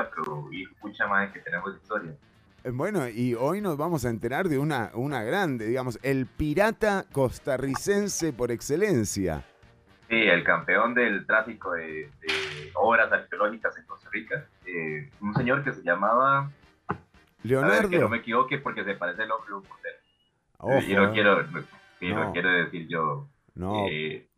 música, pero y escucha más que tenemos historia. Eh, Bueno, y hoy nos vamos a enterar de una, una grande, digamos, el pirata costarricense por excelencia. Sí, el campeón del tráfico de, de obras arqueológicas en Costa Rica. eh, un señor que se llamaba. A ver, Leonardo. que no me equivoque porque se parece al nombre de un y no quiero, no, no quiero decir yo No, eh,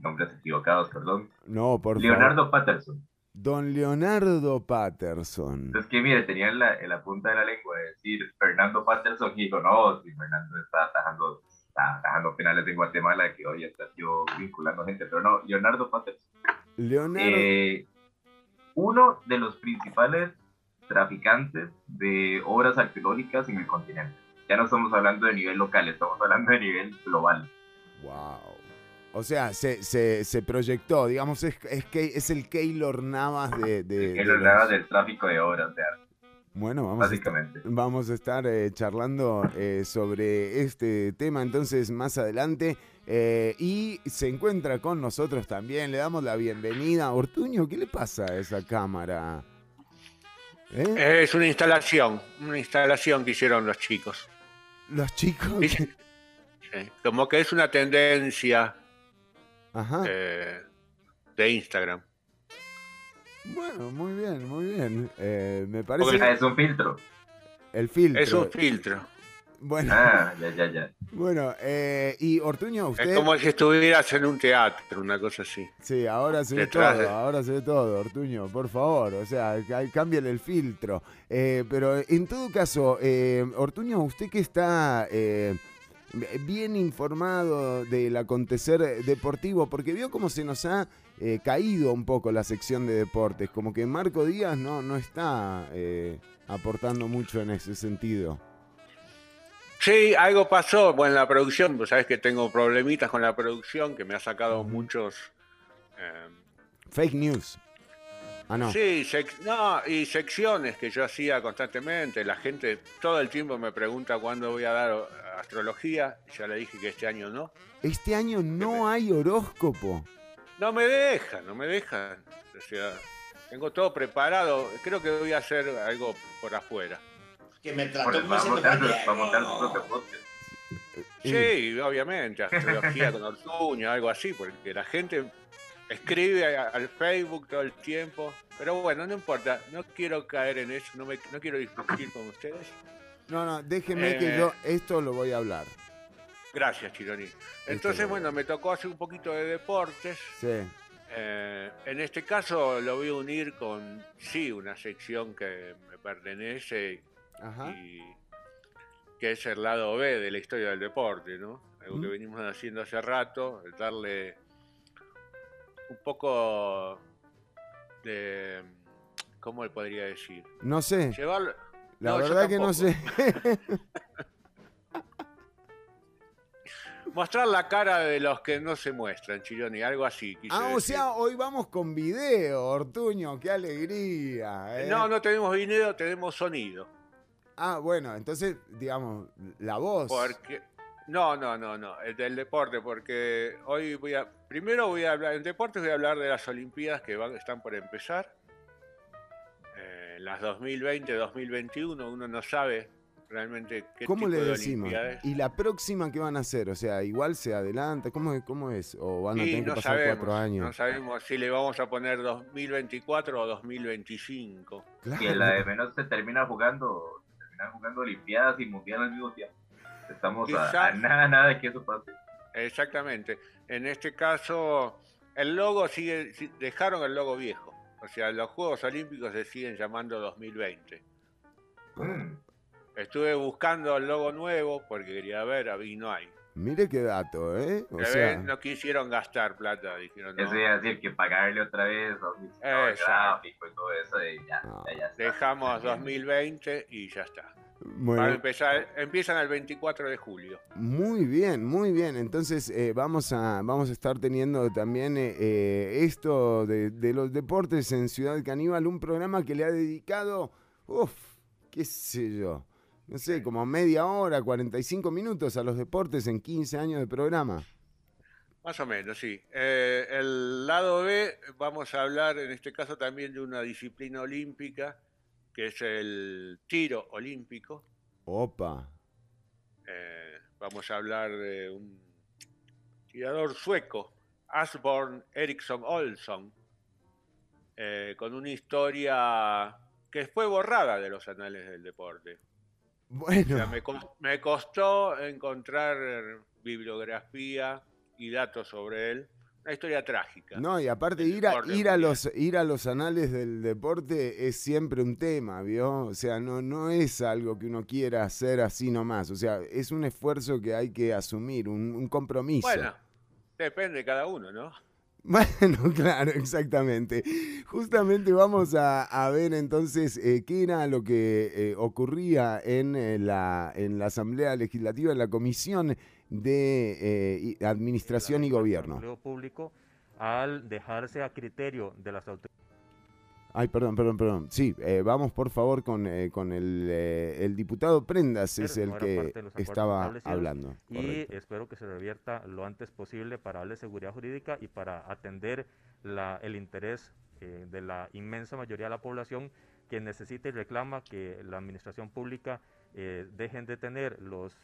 nombres equivocados, perdón. no, por favor. Leonardo Patterson. Don Leonardo Patterson. Es que, mire, tenía en la, en la punta de la lengua de decir Fernando Patterson y dijo, no, si Fernando está atajando, está atajando penales en Guatemala, que hoy está yo vinculando gente, pero no, Leonardo Patterson. Leonardo. Eh, uno de los principales traficantes de obras arqueológicas en el continente. Ya no estamos hablando de nivel local, estamos hablando de nivel global. Wow. O sea, se, se, se proyectó, digamos, es, es, que, es el Keylor Navas de... de- los- hablaba del tráfico de obras de arte, Bueno, vamos a, estar, vamos a estar eh, charlando eh, sobre este tema entonces más adelante. Eh, y se encuentra con nosotros también, le damos la bienvenida. Ortuño, ¿qué le pasa a esa cámara? ¿Eh? Es una instalación, una instalación que hicieron los chicos. Los chicos... Como que es una tendencia Ajá. eh, de Instagram. Bueno, muy bien, muy bien. Eh, me parece Ah, es un filtro. el filtro. Es un filtro. Bueno, Ah, ya, ya, ya. bueno eh, y Ortuño, usted... Es como si estuvieras en un teatro, una cosa así. Sí, ahora se ve todo, de- ahora se ve todo, Ortuño, por favor, o sea, cámbiale el filtro. Eh, pero en todo caso, eh, Ortuño, usted que está eh, bien informado del acontecer deportivo, porque vio cómo se nos ha eh, caído un poco la sección de deportes, como que Marco Díaz no, no está eh, aportando mucho en ese sentido. Sí, algo pasó bueno, en la producción. Pues sabes que tengo problemitas con la producción, que me ha sacado muchos. eh, Fake news. Ah, no. Sí, sec- no, y secciones que yo hacía constantemente. La gente todo el tiempo me pregunta cuándo voy a dar astrología. Ya le dije que este año no. Este año no hay horóscopo. No me dejan, no me dejan. O sea, tengo todo preparado. Creo que voy a hacer algo por afuera. Que me trató como montar su propio podcast. Sí, obviamente, astrología con Ortuño, algo así, porque la gente escribe al Facebook todo el tiempo. Pero bueno, no importa, no quiero caer en eso, no, me, no quiero discutir con ustedes. No, no, déjeme que Eh. yo esto lo voy a hablar. Gracias, Chironi. Entonces, bueno, me tocó hacer un poquito de deportes. Sí. Eh, en este caso lo voy a unir con, sí, una sección que me pertenece Ajá. y que es el lado B de la historia del deporte, ¿no? Algo que venimos haciendo hace rato, darle un poco de, ¿cómo le podría decir? No sé, Llevarlo, la no, verdad que no sé. mostrar la cara de los que no se muestran, Chironi, algo así. ah, o sea, hoy vamos con video, Ortuño, qué alegría. ¿eh? No, no tenemos video, tenemos sonido. Ah, bueno, entonces, digamos, la voz. Porque no, no, no, no, el del deporte, porque hoy voy a primero voy a hablar en deportes voy a hablar de las Olimpiadas que van, están por empezar. Eh, las 2020-2021, uno no sabe realmente qué ¿Cómo tipo le de decimos? Olimpiadas. ¿Y la próxima qué van a hacer? O sea, igual se adelanta, ¿cómo, es- cómo es? ¿O van a Y tener que no pasar sabemos, cuatro años? no sabemos si le vamos a poner 2024 o 2025. Claro. que la de menos se termina jugando, se termina jugando Olimpiadas y Mundial al mismo tiempo. Estamos a, a nada, nada de que eso pase. Exactamente. En este caso, el logo sigue, si- dejaron el logo viejo. O sea, los Juegos Olímpicos se siguen llamando 2020. Mm. Estuve buscando el logo nuevo porque quería ver, y no hay. Mire qué dato, ¿eh? O sea, no quisieron gastar plata, dijeron no. Eso iba a decir que pagarle otra vez a gráfico y todo eso, y ya, No. ya, ya está. Dejamos 2020 y ya está. Bueno, Para empezar, empiezan el 24 de julio. Muy bien, muy bien. Entonces eh, vamos, a, vamos a estar teniendo también eh, eh, esto de, de los deportes en Ciudad Caníbal, un programa que le ha dedicado, uff, qué sé yo, no sé, como media hora, 45 minutos a los deportes en 15 años de programa. Más o menos, sí. Eh, el lado B, vamos a hablar en este caso también de una disciplina olímpica, que es el tiro olímpico. Opa. Eh, vamos a hablar de un tirador sueco, Asborn Eriksson Olsson, eh, con una historia que fue borrada de los anales del deporte. Bueno. me, costó encontrar bibliografía y datos sobre él. Una historia trágica. No, y aparte ir a, ir, a los, ir a los anales del deporte es siempre un tema, ¿vio? O sea, no, no es algo que uno quiera hacer así nomás. O sea, es un esfuerzo que hay que asumir, un, compromiso. Bueno, depende de cada uno, ¿no? Bueno, claro, exactamente. Justamente vamos a, ver entonces eh, qué era lo que eh, ocurría en, eh, la, en la Asamblea Legislativa, en la Comisión de eh, Administración y Gobierno. público al dejarse a criterio de las autoridades. Ay, perdón, perdón, perdón. Sí, eh, vamos por favor con, eh, con el, el, diputado Prendas, es el que estaba hablando. Y espero que se revierta lo antes posible para darle seguridad jurídica y para atender la, el interés de la inmensa mayoría de la población que necesita y reclama que la administración pública dejen de tener los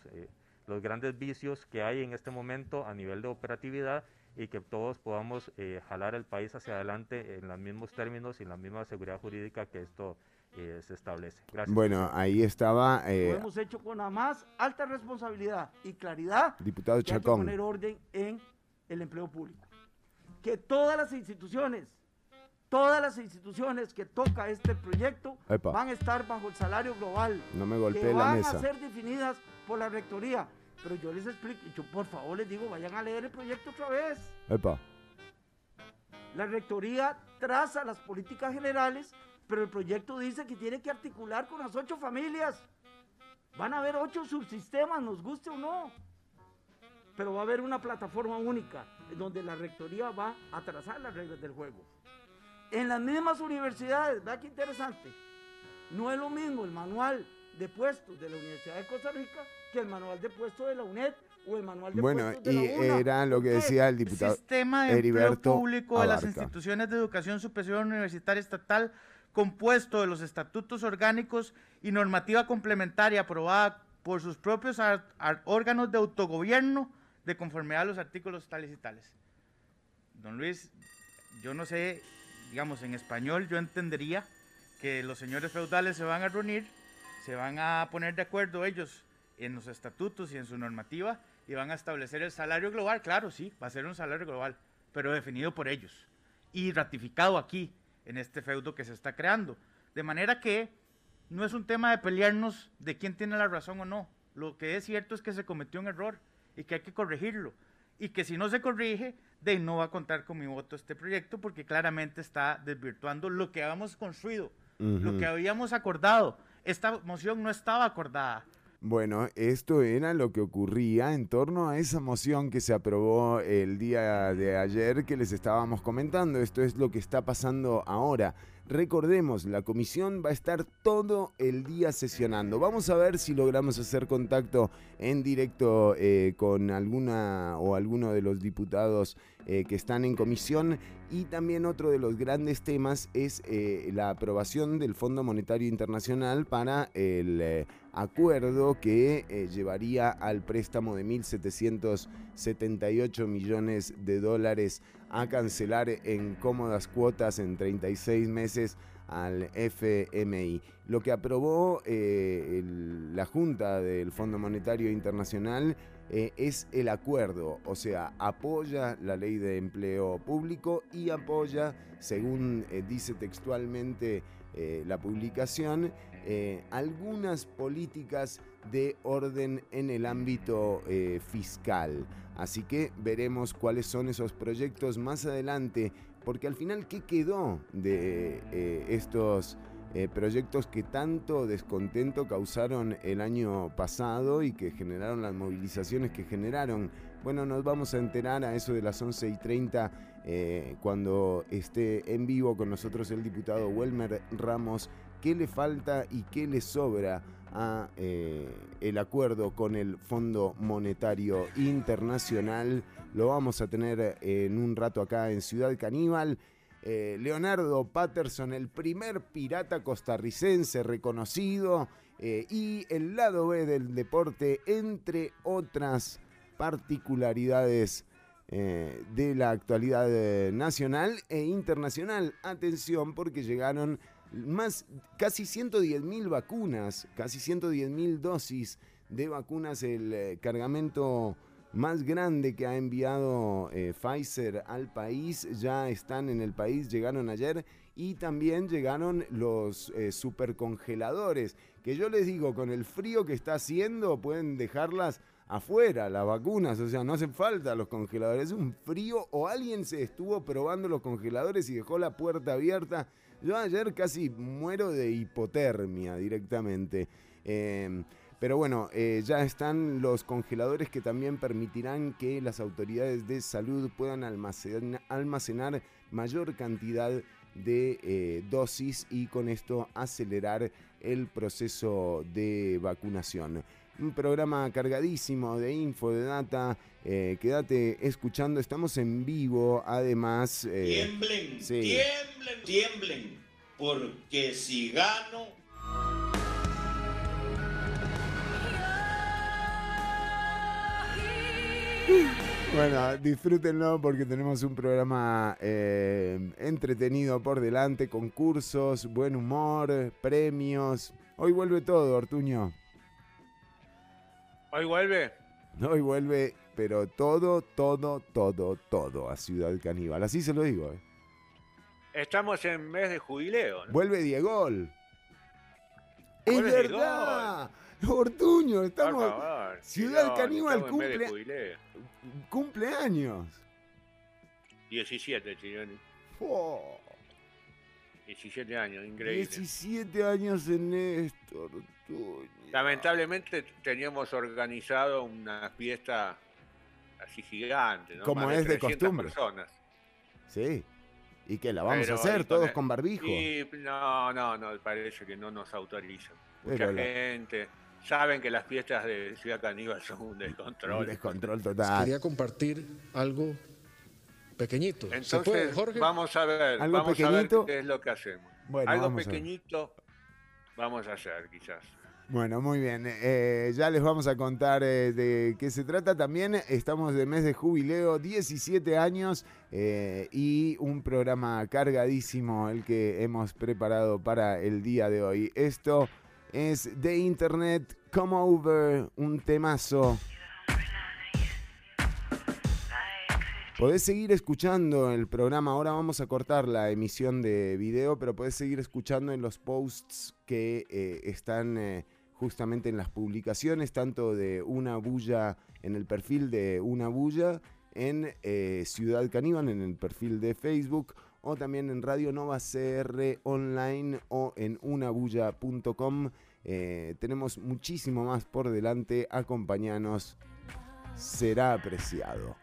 los grandes vicios que hay en este momento a nivel de operatividad y que todos podamos eh, jalar el país hacia adelante en los mismos términos y en la misma seguridad jurídica que esto eh, se establece. Gracias. Bueno, ahí estaba. Eh, Lo hemos hecho con la más alta responsabilidad y claridad. Diputado Chacón. poner orden en el empleo público. Que todas las instituciones, todas las instituciones que toca este proyecto van a estar bajo el salario global. No me golpeé la mesa. Van a ser definidas por la rectoría. Pero yo les explico, yo por favor les digo, vayan a leer el proyecto otra vez. Epa. La rectoría traza las políticas generales, pero el proyecto dice que tiene que articular con las ocho familias. Van a haber ocho subsistemas, nos guste o no. Pero va a haber una plataforma única donde la rectoría va a trazar las reglas del juego. En las mismas universidades, ¿verdad qué interesante? No es lo mismo el manual de puestos de la Universidad de Costa Rica que el manual de puesto de la UNED o el manual de bueno, puestos de la UNA. y era lo que decía el diputado. El sistema de empleo público de las instituciones de educación superior universitaria estatal compuesto de los estatutos orgánicos y normativa complementaria aprobada por sus propios órganos de autogobierno de conformidad a los artículos tales y tales. Don Luis, yo no sé, digamos en español yo entendería que los señores feudales se van a reunir, se van a poner de acuerdo ellos en los estatutos y en su normativa y van a establecer el salario global. Claro, sí, va a ser un salario global, pero definido por ellos y ratificado aquí, en este feudo que se está creando. De manera que no es un tema de pelearnos de quién tiene la razón o no. Lo que es cierto es que se cometió un error y que hay que corregirlo. Y que si no se corrige, de no va a contar con mi voto este proyecto porque claramente está desvirtuando lo que habíamos construido, lo que habíamos acordado. Esta moción no estaba acordada. Bueno, esto era lo que ocurría en torno a esa moción que se aprobó el día de ayer que les estábamos comentando. Esto es lo que está pasando ahora. Recordemos, la comisión va a estar todo el día sesionando. Vamos a ver si logramos hacer contacto en directo eh, con alguna o alguno de los diputados eh, que están en comisión. Y también otro de los grandes temas es eh, la aprobación del Fondo Monetario Internacional para el acuerdo que llevaría al préstamo de 1.778 millones de dólares a cancelar en cómodas cuotas en 36 meses al FMI. Lo que aprobó la Junta del Fondo Monetario Internacional eh, es el acuerdo, o sea, apoya la ley de empleo público y apoya, según eh, dice textualmente eh, la publicación, algunas políticas de orden en el ámbito fiscal. Así que veremos cuáles son esos proyectos más adelante, porque al final, ¿qué quedó de estos eh, proyectos que tanto descontento causaron el año pasado y que generaron las movilizaciones que generaron. Bueno, nos vamos a enterar a eso de las 11 y 30 eh, cuando esté en vivo con nosotros el diputado Welmer Ramos, qué le falta y qué le sobra a eh, el acuerdo con el Fondo Monetario Internacional lo vamos a tener en un rato acá en Ciudad Caníbal. Eh, Leonardo Patterson, el primer pirata costarricense reconocido, eh, y el lado B del deporte, entre otras particularidades eh, de la actualidad nacional e internacional. Atención porque llegaron más, casi 110 mil vacunas, casi 110 mil dosis de vacunas, el cargamento más grande que ha enviado eh, Pfizer al país. Ya están en el país, llegaron ayer y también llegaron los eh, supercongeladores. Que yo les digo, con el frío que está haciendo, pueden dejarlas afuera, las vacunas. O sea, no hacen falta los congeladores. Es un frío o alguien se estuvo probando los congeladores y dejó la puerta abierta. Yo ayer casi muero de hipotermia directamente. Eh, pero bueno, eh, ya están los congeladores que también permitirán que las autoridades de salud puedan almacenar, mayor cantidad de eh, dosis y con esto acelerar el proceso de vacunación. Un programa cargadísimo de info, de data. Eh, quédate escuchando, estamos en vivo. Además, tiemblen, tiemblen, tiemblen, porque si gano Bueno, disfrútenlo porque tenemos un programa eh, entretenido por delante, concursos, buen humor, premios. Hoy vuelve todo, Ortuño. ¿Hoy vuelve? Hoy vuelve, pero todo, todo, todo, todo a Ciudad Caníbal. Así se lo digo. Eh. Estamos en mes de jubileo. Vuelve Diego. Es verdad. Ortuño, estamos. Ciudad Caníbal cumple. Cumpleaños. 17, Chironi. 17 años, increíble. 17 años en esto, Ortuño. Lamentablemente teníamos organizado una fiesta así gigante, ¿no? Como es de, costumbre. Personas. Sí. ¿Y qué la vamos a hacer todos con barbijo? no, no, no, parece que no nos autorizan. Mucha gente saben que las fiestas de Ciudad Caníbal son un descontrol. Un descontrol total. Quería compartir algo pequeñito. Entonces, vamos a ver, vamos a ver qué es lo que hacemos. algo pequeñito vamos a hacer, quizás. Bueno, muy bien. Eh, ya les vamos a contar eh, de qué se trata. También estamos de mes de jubileo, 17 años eh, y un programa cargadísimo el que hemos preparado para el día de hoy. Esto es de Internet Come Over, un temazo. Podés seguir escuchando el programa, ahora vamos a cortar la emisión de video, pero podés seguir escuchando en los posts que eh, están eh, justamente en las publicaciones, tanto de Una Bulla en el perfil de Una Bulla, en eh, Ciudad Caníbal, en el perfil de Facebook, o también en Radio Nova CR online o en unabulla.com. Tenemos muchísimo más por delante. Acompañanos. Será apreciado.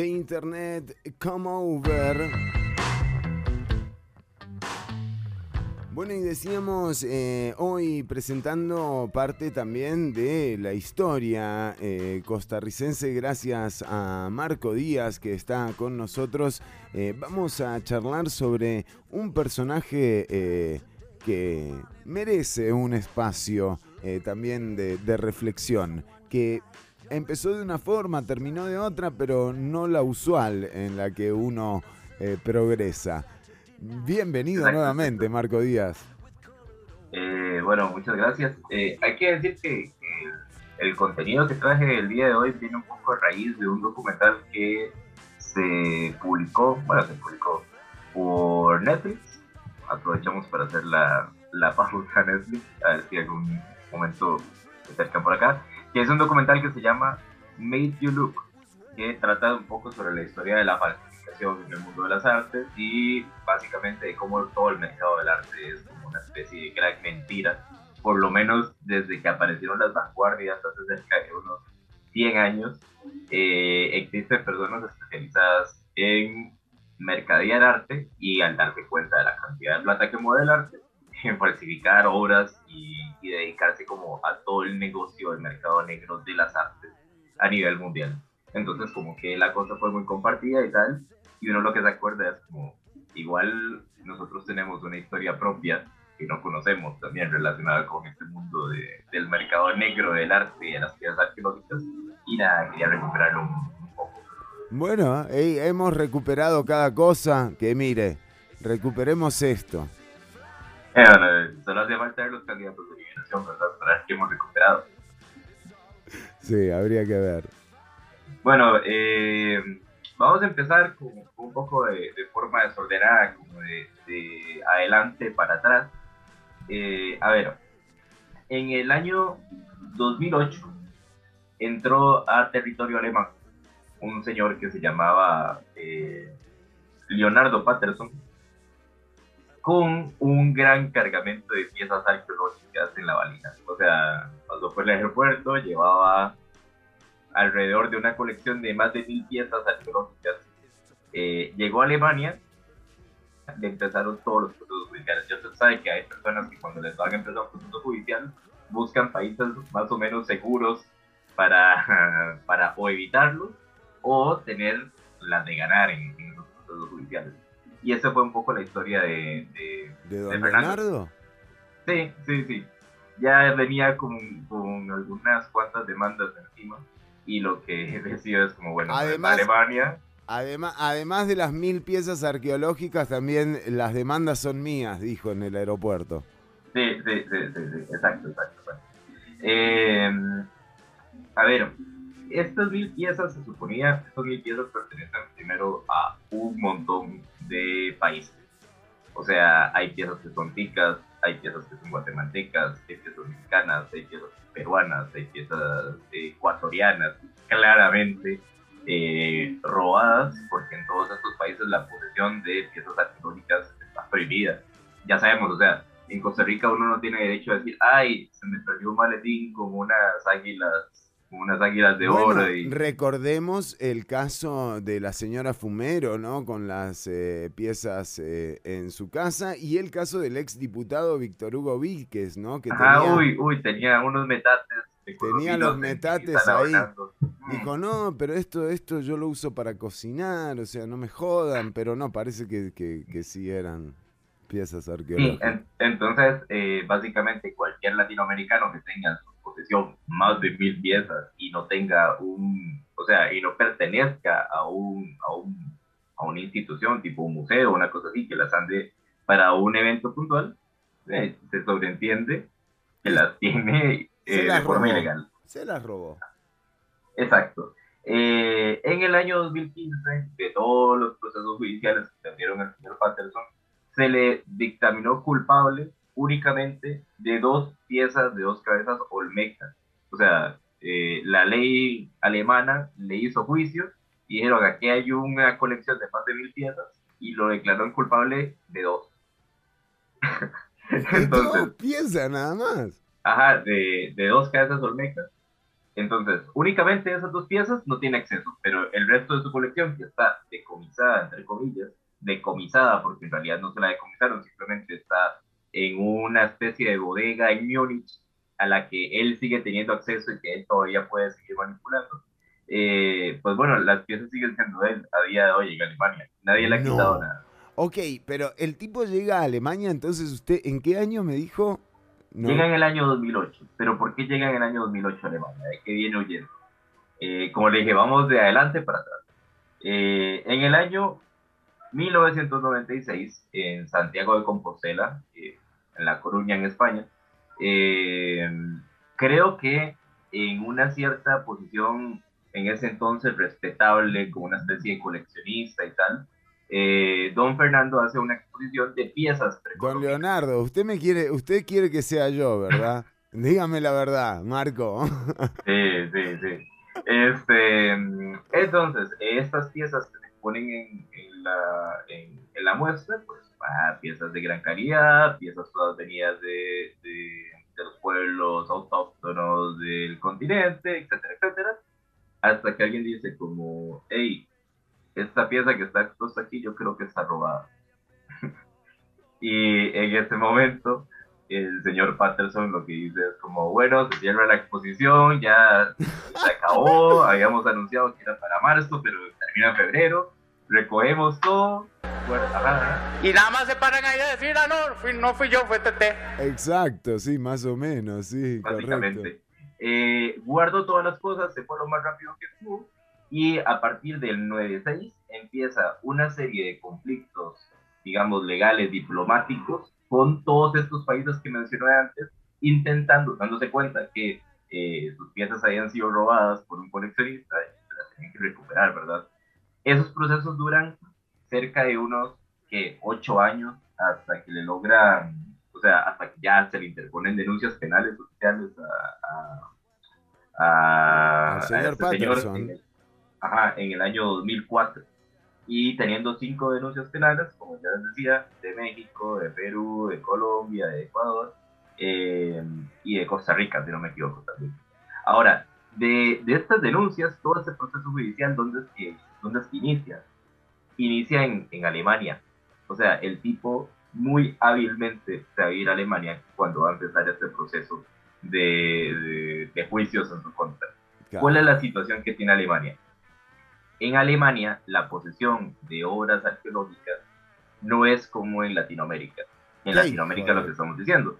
De internet, Come Over. Bueno, y decíamos eh, hoy presentando parte también de la historia eh, costarricense, gracias a Marco Díaz que está con nosotros. Eh, vamos a charlar sobre un personaje que merece un espacio también de, de reflexión, que empezó de una forma, terminó de otra, pero no la usual en la que uno progresa. Bienvenido nuevamente, Marco Díaz. Eh, bueno, muchas gracias. Eh, hay que decir que el, contenido que traje el día de hoy viene un poco a raíz de un documental que se publicó, bueno, se publicó por Netflix. Aprovechamos para hacer la, la pausa a Netflix, a ver si algún momento se acercan por acá, que es un documental que se llama Made You Look, que trata un poco sobre la historia de la falta en el mundo de las artes y básicamente de cómo todo el mercado del arte es como una especie de gran mentira, por lo menos desde que aparecieron las vanguardias hace cerca de unos 100 años, eh, existen personas especializadas en mercadear arte y al darse cuenta de la cantidad de plata que mueve el arte, falsificar obras y, y dedicarse como a todo el negocio del mercado negro de las artes a nivel mundial. Entonces como que la cosa fue muy compartida y tal, y uno lo que se acuerda es como, igual nosotros tenemos una historia propia que no conocemos también relacionada con este mundo de, del mercado negro del arte y de las piezas arqueológicas y nada, quería recuperarlo un, poco. Bueno, hemos recuperado cada cosa que mire, recuperemos esto. Bueno, solo hace falta ver los candidatos de liberación, ¿verdad? Para qué hemos recuperado. Sí, habría que ver. Bueno, eh, Vamos a empezar con, un poco de, forma desordenada, como de, adelante para atrás. Eh, a ver, en el año 2008 entró a territorio alemán un señor que se llamaba eh, Leonardo Patterson con un gran cargamento de piezas arqueológicas en la valija. O sea, cuando fue al aeropuerto llevaba alrededor de una colección de más de mil piezas arqueológicas. Eh, llegó a Alemania, le empezaron todos los procesos judiciales. Ya se sabe que hay personas que cuando les van a empezar un proceso judicial buscan países más o menos seguros para, para o evitarlos o tener las de ganar en, los procesos judiciales. Y esa fue un poco la historia de, de, ¿De, don Leonardo. Sí, sí, sí. Ya venía con, con algunas cuantas demandas encima y lo que decido es como, bueno, además, Alemania... Además, además de las mil piezas arqueológicas, también las demandas son mías, dijo en el aeropuerto. Sí, sí, sí, sí, exacto, exacto. Em, a ver, estas mil piezas se suponía, estas mil piezas pertenecen primero a un montón de países. O sea, hay piezas que son ticas, hay piezas que son guatemaltecas, hay piezas mexicanas, hay piezas peruanas, hay piezas ecuatorianas, claramente eh, robadas, porque en todos estos países la posesión de piezas arqueológicas está prohibida. Ya sabemos, o sea, en Costa Rica uno no tiene derecho a decir, ay, se me perdió un maletín con unas águilas unas águilas de oro. Y... Recordemos el caso de la señora Fumero, ¿no? Con las eh, piezas eh, en su casa y el caso del ex diputado Víctor Hugo Víquez, ¿no? Que tenía, uy, uy, tenía unos metates. Tenía los metates ahí. Dijo, no, pero esto, esto yo lo uso para cocinar, o sea, no me jodan, pero no, parece que, que, sí eran piezas arqueológicas. Sí, entonces, eh, básicamente cualquier latinoamericano que tenga posesión más de mil piezas y no tenga un, o sea, y no pertenezca a un, a un, a una institución tipo un museo, una cosa así, que las ande para un evento puntual, eh, se sobreentiende que las tiene eh, de forma ilegal. Se las robó. Exacto. Eh, en el año 2015, de todos los procesos judiciales que tendieron al señor Patterson, se le dictaminó culpable únicamente de dos piezas, de dos cabezas olmecas. O sea, eh, la ley alemana le hizo juicio y dijeron, aquí hay una colección de más de mil piezas y lo declaró culpable de dos. Entonces, dos piezas nada más. Ajá, de, de dos cabezas olmecas Entonces, únicamente esas dos piezas no tiene acceso, pero el resto de su colección, que está decomisada, entre comillas, decomisada, porque en realidad no se la decomisaron, simplemente está en una especie de bodega en Múnich a la que él sigue teniendo acceso y que él todavía puede seguir manipulando. Eh, pues bueno, las piezas siguen siendo de él a día de hoy en Alemania. Nadie le ha quitado nada. Ok, pero el tipo llega a Alemania, entonces usted, ¿en qué año me dijo? Llega en el año 2008. ¿Pero por qué llega en el año 2008 a Alemania? ¿De qué viene huyendo? Eh, como le dije, vamos de adelante para atrás. Eh, en el año 1996, en Santiago de Compostela, en La Coruña, en España, creo que en una cierta posición en ese entonces respetable, como una especie de coleccionista y tal, eh, don Fernando hace una exposición de piezas. Don Leonardo, usted me quiere, usted quiere que sea yo, ¿verdad? Dígame la verdad, Marco. sí, sí, sí. Este, entonces, estas piezas que se ponen en, la, en, la, muestra, pues, ah, piezas de gran calidad, piezas todas venidas de, de, de los pueblos autóctonos del continente, etcétera, etcétera hasta que alguien dice como, hey, esta pieza que está expuesta aquí yo creo que está robada. y en ese momento el señor Patterson lo que dice es como, bueno, se cierra la exposición, ya se acabó, habíamos anunciado que era para marzo, pero termina en febrero, recogemos todo. Y nada más se paran ahí a decir, ah, no, no fui yo, fue Tete. Exacto, sí, más o menos, sí, correcto. Eh, guardó todas las cosas, se fue lo más rápido que pudo y a partir del 96 empieza una serie de conflictos, digamos, legales, diplomáticos con todos estos países que mencioné antes, intentando, dándose cuenta que eh, sus piezas habían sido robadas por un coleccionista y las tenían que recuperar, ¿verdad? Esos procesos duran cerca de unos que ocho años hasta que le logran o sea, hasta que ya se le interponen denuncias penales oficiales a, a, a, señor este Patterson. en, el, ajá, en el año 2004. Y teniendo cinco denuncias penales, como ya les decía, de México, de Perú, de Colombia, de Ecuador eh, y de Costa Rica, si no me equivoco también. Ahora, de, de estas denuncias, todo este proceso judicial, ¿dónde es que, dónde es que inicia? Inicia en, en Alemania. O sea, el tipo muy hábilmente se va a ir a Alemania cuando va a empezar este proceso de, de, juicios en su contra. ¿Cuál es la situación que tiene Alemania? En Alemania, la posesión de obras arqueológicas no es como en Latinoamérica. En Latinoamérica lo que estamos diciendo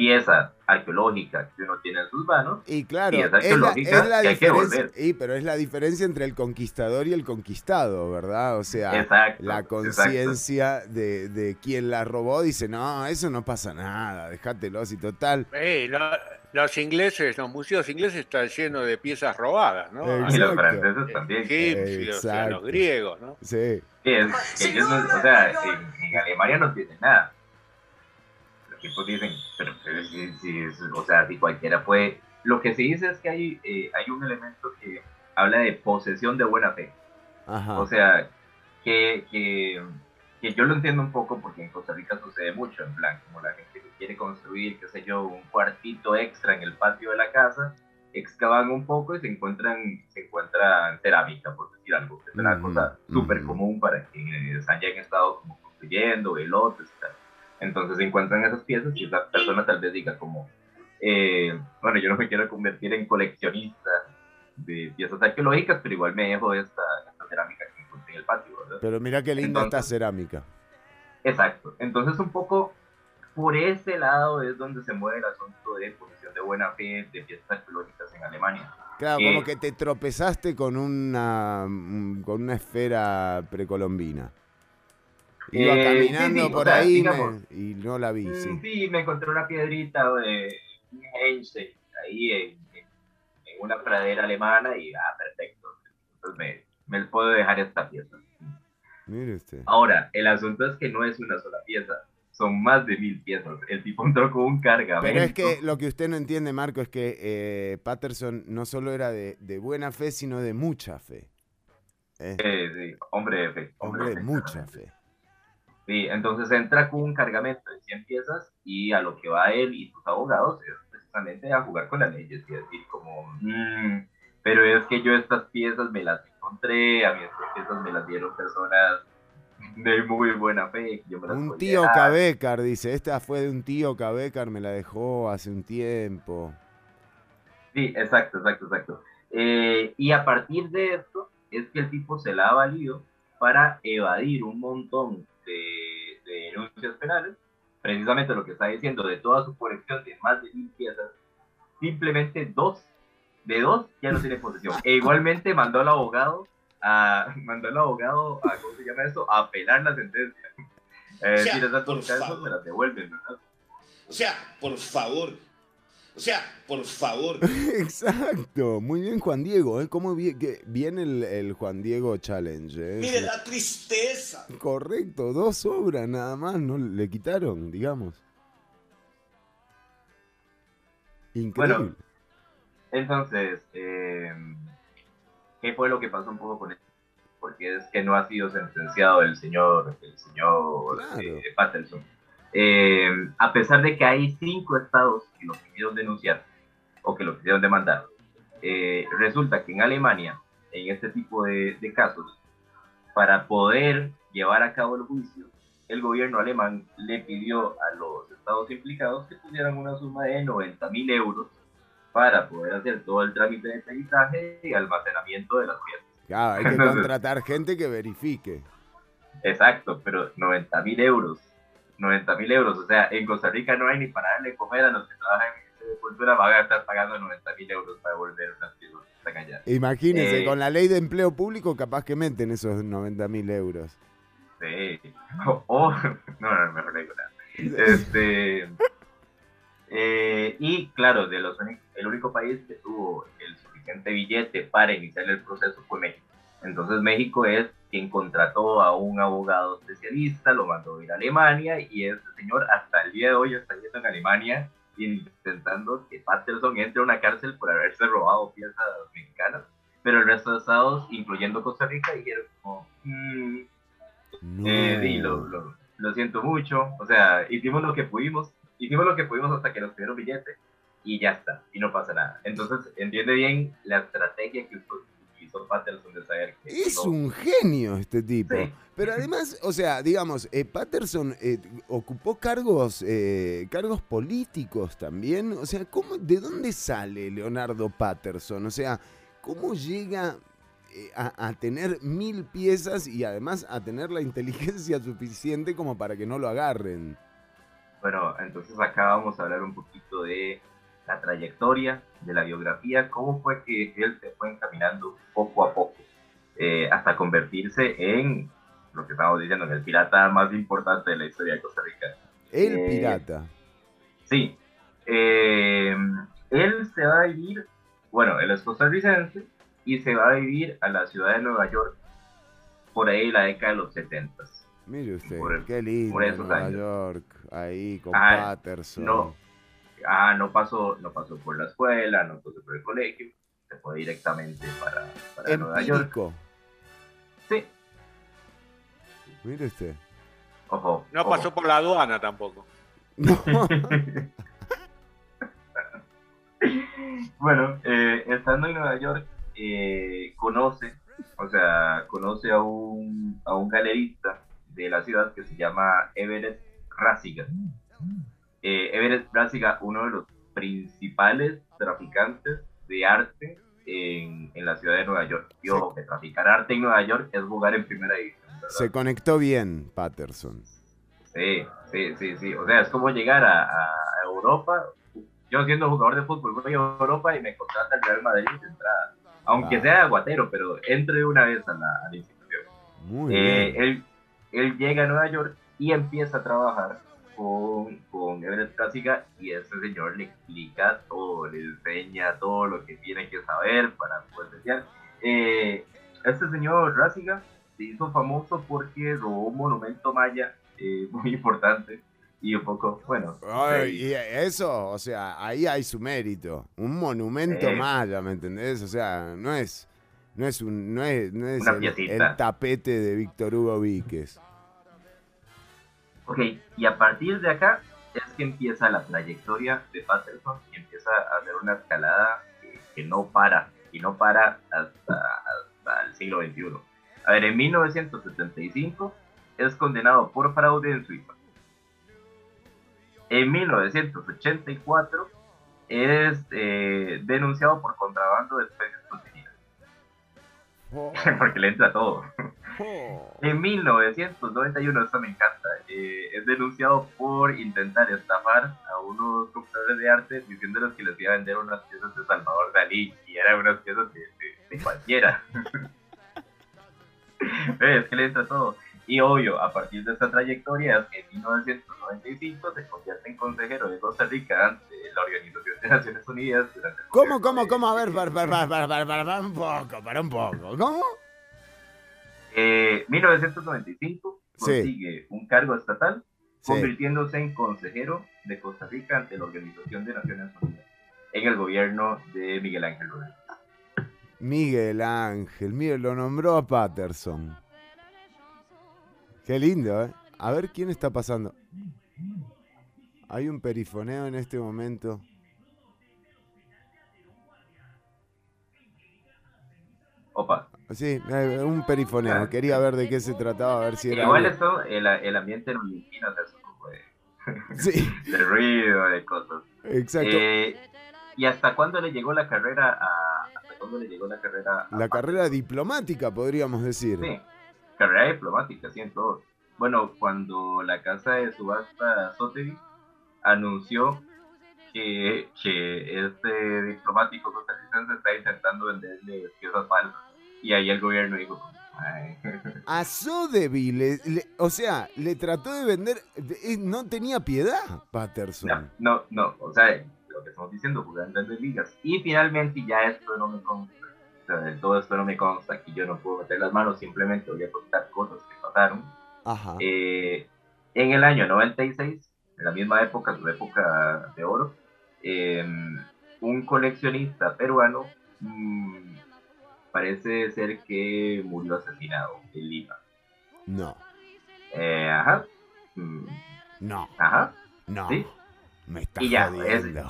pieza arqueológica que uno tiene en sus manos. Y claro, es la, diferencia, y, pero es la diferencia entre el conquistador y el conquistado, ¿verdad? O sea, la conciencia de, de, quien la robó dice, no, eso no pasa nada, déjatelo así total. los ingleses, los museos ingleses están llenos de piezas robadas, ¿no? Y los franceses también. Egipcios, los griegos, ¿no? Sí. o sea, en Alemania no tienen nada tipos dicen, pero, si, o sea, si cualquiera puede... Lo que se dice es que hay, eh, hay un elemento que habla de posesión de buena fe. O sea, que, que, que, yo lo entiendo un poco porque en Costa Rica sucede mucho, en plan, como la gente que quiere construir, qué sé yo, un cuartito extra en el patio de la casa, excavan un poco y se encuentran, se encuentran cerámica, por decir algo, que es una cosa súper común para quienes hayan estado como construyendo, elotes y tal. Entonces se encuentran esas piezas y esa persona tal vez diga como, eh, bueno, yo no me quiero convertir en coleccionista de piezas arqueológicas, pero igual me dejo esta, esta cerámica que encontré en el patio, ¿verdad? Pero mira qué linda esta cerámica. Exacto. Entonces un poco por ese lado es donde se mueve el asunto de posesión de buena fe de piezas arqueológicas en Alemania. Claro, como que te tropezaste con una, con una esfera precolombina. Iba eh, caminando por ahí y no la vi. Sí. me encontré una piedrita de Einstein ahí en, una pradera alemana y, ah, perfecto. Entonces me, me puedo dejar esta pieza. Mire usted. Ahora, el asunto es que no es una sola pieza. Son más de mil piezas. El tipo entró con un cargamento. Pero es que lo que usted no entiende, Marco, es que eh, Patterson no solo era de, de, buena fe, sino de mucha fe. ¿eh? sí, hombre de fe. Hombre, de mucha fe. Sí, entonces entra con un cargamento de 100 piezas y a lo que va él y sus abogados es precisamente a jugar con las leyes y decir como, mm, pero es que yo estas piezas me las encontré, a mí estas piezas me las dieron personas de muy buena fe. Yo me las un tío Cabecar, dice, esta fue de un tío Cabecar, me la dejó hace un tiempo. Sí, exacto, exacto, exacto. Eh, y a partir de esto es que el tipo se la ha valido para evadir un montón de, de denuncias penales, precisamente lo que está diciendo, de toda su colección de más de mil piezas, simplemente dos, de dos ya no tiene posesión. E igualmente mandó al abogado a, mandó al abogado a, ¿cómo se llama eso? A apelar la sentencia. Es decir, esas me las devuelven, ¿verdad? O sea, por favor, o sea, por favor. Exacto. Muy bien, Juan Diego. ¿eh? ¿Cómo viene el, Juan Diego Challenge? ¿eh? Mire la tristeza. Correcto, dos obras nada más, ¿no? Le quitaron, digamos. Increíble. Bueno, entonces, eh, ¿qué fue lo que pasó un poco con esto? Porque es que no ha sido sentenciado el señor, el señor eh, Patterson. Eh, a pesar de que hay cinco estados que lo quisieron denunciar o que lo quisieron demandar, eh, resulta que en Alemania, en este tipo de, casos, para poder llevar a cabo el juicio, el gobierno alemán le pidió a los estados implicados que pusieran una suma de 90 mil euros para poder hacer todo el trámite de peritaje y almacenamiento de las piezas. Claro, hay que contratar gente que verifique. Exacto, pero 90 mil euros 90 mil euros. O sea, en Costa Rica no hay ni para darle comer a los que trabajan en cultura, van a estar pagando 90 mil euros para devolver unas piezas allá. Imagínense, eh, con la ley de empleo público capaz que meten esos 90 mil euros. Sí. Oh, no, no, mejor no. Este, eh, y claro, de los, el único país que tuvo el suficiente billete para iniciar el proceso fue México. Entonces México es quien contrató a un abogado especialista, lo mandó a ir a Alemania y este señor hasta el día de hoy está yendo en Alemania intentando que Patterson entre a una cárcel por haberse robado piezas mexicanas. Pero el resto de estados, incluyendo Costa Rica, dijeron como, mm, eh, lo, lo, siento mucho, o sea, hicimos lo que pudimos, hicimos lo que pudimos hasta que nos pidieron billete y ya está, y no pasa nada. Entonces, entiende bien la estrategia que usted es un genio este tipo. Pero además, o sea, digamos, eh, Patterson eh, ocupó cargos, eh, cargos políticos también. O sea, ¿cómo, ¿de dónde sale Leonardo Patterson? O sea, ¿cómo llega a, a, tener mil piezas y además a tener la inteligencia suficiente como para que no lo agarren? Bueno, entonces acá vamos a hablar un poquito de la trayectoria de la biografía, cómo fue que él se fue encaminando poco a poco eh, hasta convertirse en lo que estamos diciendo, en el pirata más importante de la historia de Costa Rica. El eh, pirata. Sí. Eh, él se va a vivir, bueno, él es costarricense y se va a vivir a la ciudad de Nueva York por ahí la década de los 70. Mire usted, qué lindo Nueva York, ahí con ah, Patterson. No, ah, no pasó, no pasó por la escuela, no pasó por el colegio, se fue directamente para, para Nueva York. Sí. Mire usted. Ojo. No pasó por la aduana tampoco. bueno, eh, estando en Nueva York, eh, conoce, o sea, conoce a un, a un galerista de la ciudad que se llama Everett Rasiga eh, Everett Brasiga, uno de los principales traficantes de arte en, en, la ciudad de Nueva York. Y ojo, que traficar arte en Nueva York es jugar en primera división. Se conectó bien, Patterson. Sí, sí, sí, sí. O sea, es como llegar a, Europa. Yo siendo jugador de fútbol voy a Europa y me contrata el Real Madrid de entrada. Aunque ah. sea aguatero, pero entre una vez a la, institución. Muy eh, bien. Él, él llega a Nueva York y empieza a trabajar con, con Everett Clásica y ese señor le explica todo, le enseña todo lo que tiene que saber para poder decir. Eh, este señor Rásiga se hizo famoso porque robó un monumento maya eh, muy importante y un poco, bueno. y eso, o sea, ahí hay su mérito. Un monumento maya, ¿me entendés? O sea, no es, no es, un, no es, no es el, tapete de Víctor Hugo Víquez. Ok, y a partir de acá es que empieza la trayectoria de Patterson y empieza a hacer una escalada que, no para, y no para hasta, el siglo XXI. A ver, en 1975 es condenado por fraude en Suiza. En 1984 es eh, denunciado por contrabando de especies. Porque le entra todo. En 1991, esto me encanta, eh, es denunciado por intentar estafar a unos compradores de arte diciéndoles que les iba a vender unas piezas de Salvador Dalí y eran unas piezas de, de cualquiera. es que le entra todo. Y obvio, a partir de esta trayectoria, en 1995 se convierte en consejero de Costa Rica ante la Organización de Naciones Unidas. ¿Cómo, cómo, cómo? A ver, para, para, para, para, para, un poco, para un poco. ¿Cómo? Eh, 1995 consigue un cargo estatal, convirtiéndose en consejero de Costa Rica ante la Organización de Naciones Unidas en el gobierno de Miguel Ángel Rodríguez. Miguel Ángel, mire, lo nombró a Patterson. Qué lindo, ¿eh? A ver quién está pasando. Hay un perifoneo en este momento. Opa. Sí, un perifoneo. Ah. Quería ver de qué se trataba, a ver si era. Igual esto, el, el ambiente no eso de, sí. de ruido, de cosas. Exacto. Eh, ¿Y hasta cuándo le llegó la carrera a. Hasta cuándo le llegó la carrera La carrera diplomática, podríamos decir. Sí carrera diplomática, sí, en todo. Bueno, cuando la casa de subasta Sotheby anunció que, que este diplomático costarricense está intentando venderle piezas falsas. Y ahí el gobierno dijo, A Sotheby, le, o sea, le trató de vender, eh, no tenía piedad, Patterson. No, no, no, o sea, lo que estamos diciendo, jugando en ligas. Y finalmente ya esto no me todo esto no me consta, que yo no puedo meter las manos, simplemente voy a contar cosas que pasaron. Eh, en el año 96, en la misma época, su época de oro, em, un coleccionista peruano mm, parece ser que murió asesinado en Lima. No. Eh, ajá. Mm. No. Ajá. No. ¿Sí? Me está y ya,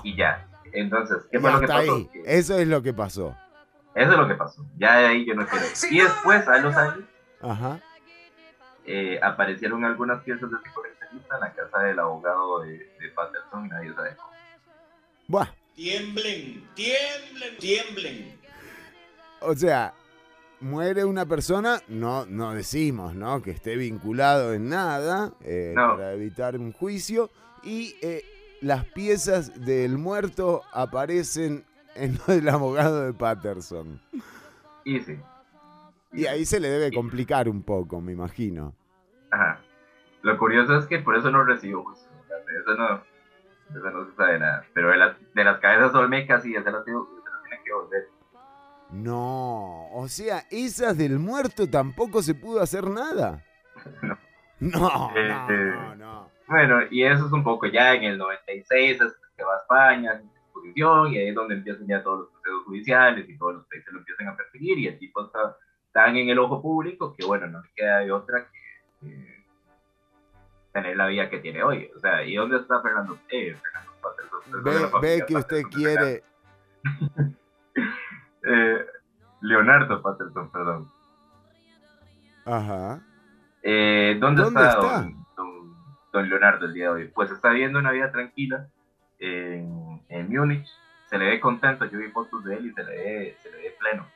y ya. Entonces, ¿qué fue lo que pasó? Eso es lo que pasó. Eso es lo que pasó. Ya de ahí yo no quiero. y después, a los años, eh, aparecieron algunas piezas de ese coleccionista en la casa del abogado de, de Patterson y nadie sabe cómo. Buah. Tiemblen, tiemblen, tiemblen. O sea, muere una persona, no, no decimos, ¿no? Que esté vinculado en nada eh, para evitar un juicio y eh, las piezas del muerto aparecen en el abogado de Patterson. Y sí. Y ahí se le debe complicar un poco, me imagino. Ajá. Lo curioso es que por eso no recibo Eso no, eso no se sabe nada. Pero de, las, de las cabezas olmecas y se las, tiene que volver. No, o sea, esas del muerto tampoco se pudo hacer nada. no. No, este, no, no, Bueno, y eso es un poco ya en el 96, es que va a España, y ahí es donde empiezan ya todos los procesos judiciales y todos los países lo empiezan a perseguir y el tipo está tan en el ojo público que bueno, no le queda de otra que tener la vida que tiene hoy. O sea, ¿y dónde está Fernando? Eh, Fernando Patterson. Ve, que usted quiere... eh, Leonardo Patterson, perdón. Ajá. Eh, ¿Dónde, está, Don, don, Leonardo el día de hoy? Pues está viviendo una vida tranquila en, en Múnich. Se le ve contento, yo vi fotos de él y se le ve, se le ve pleno.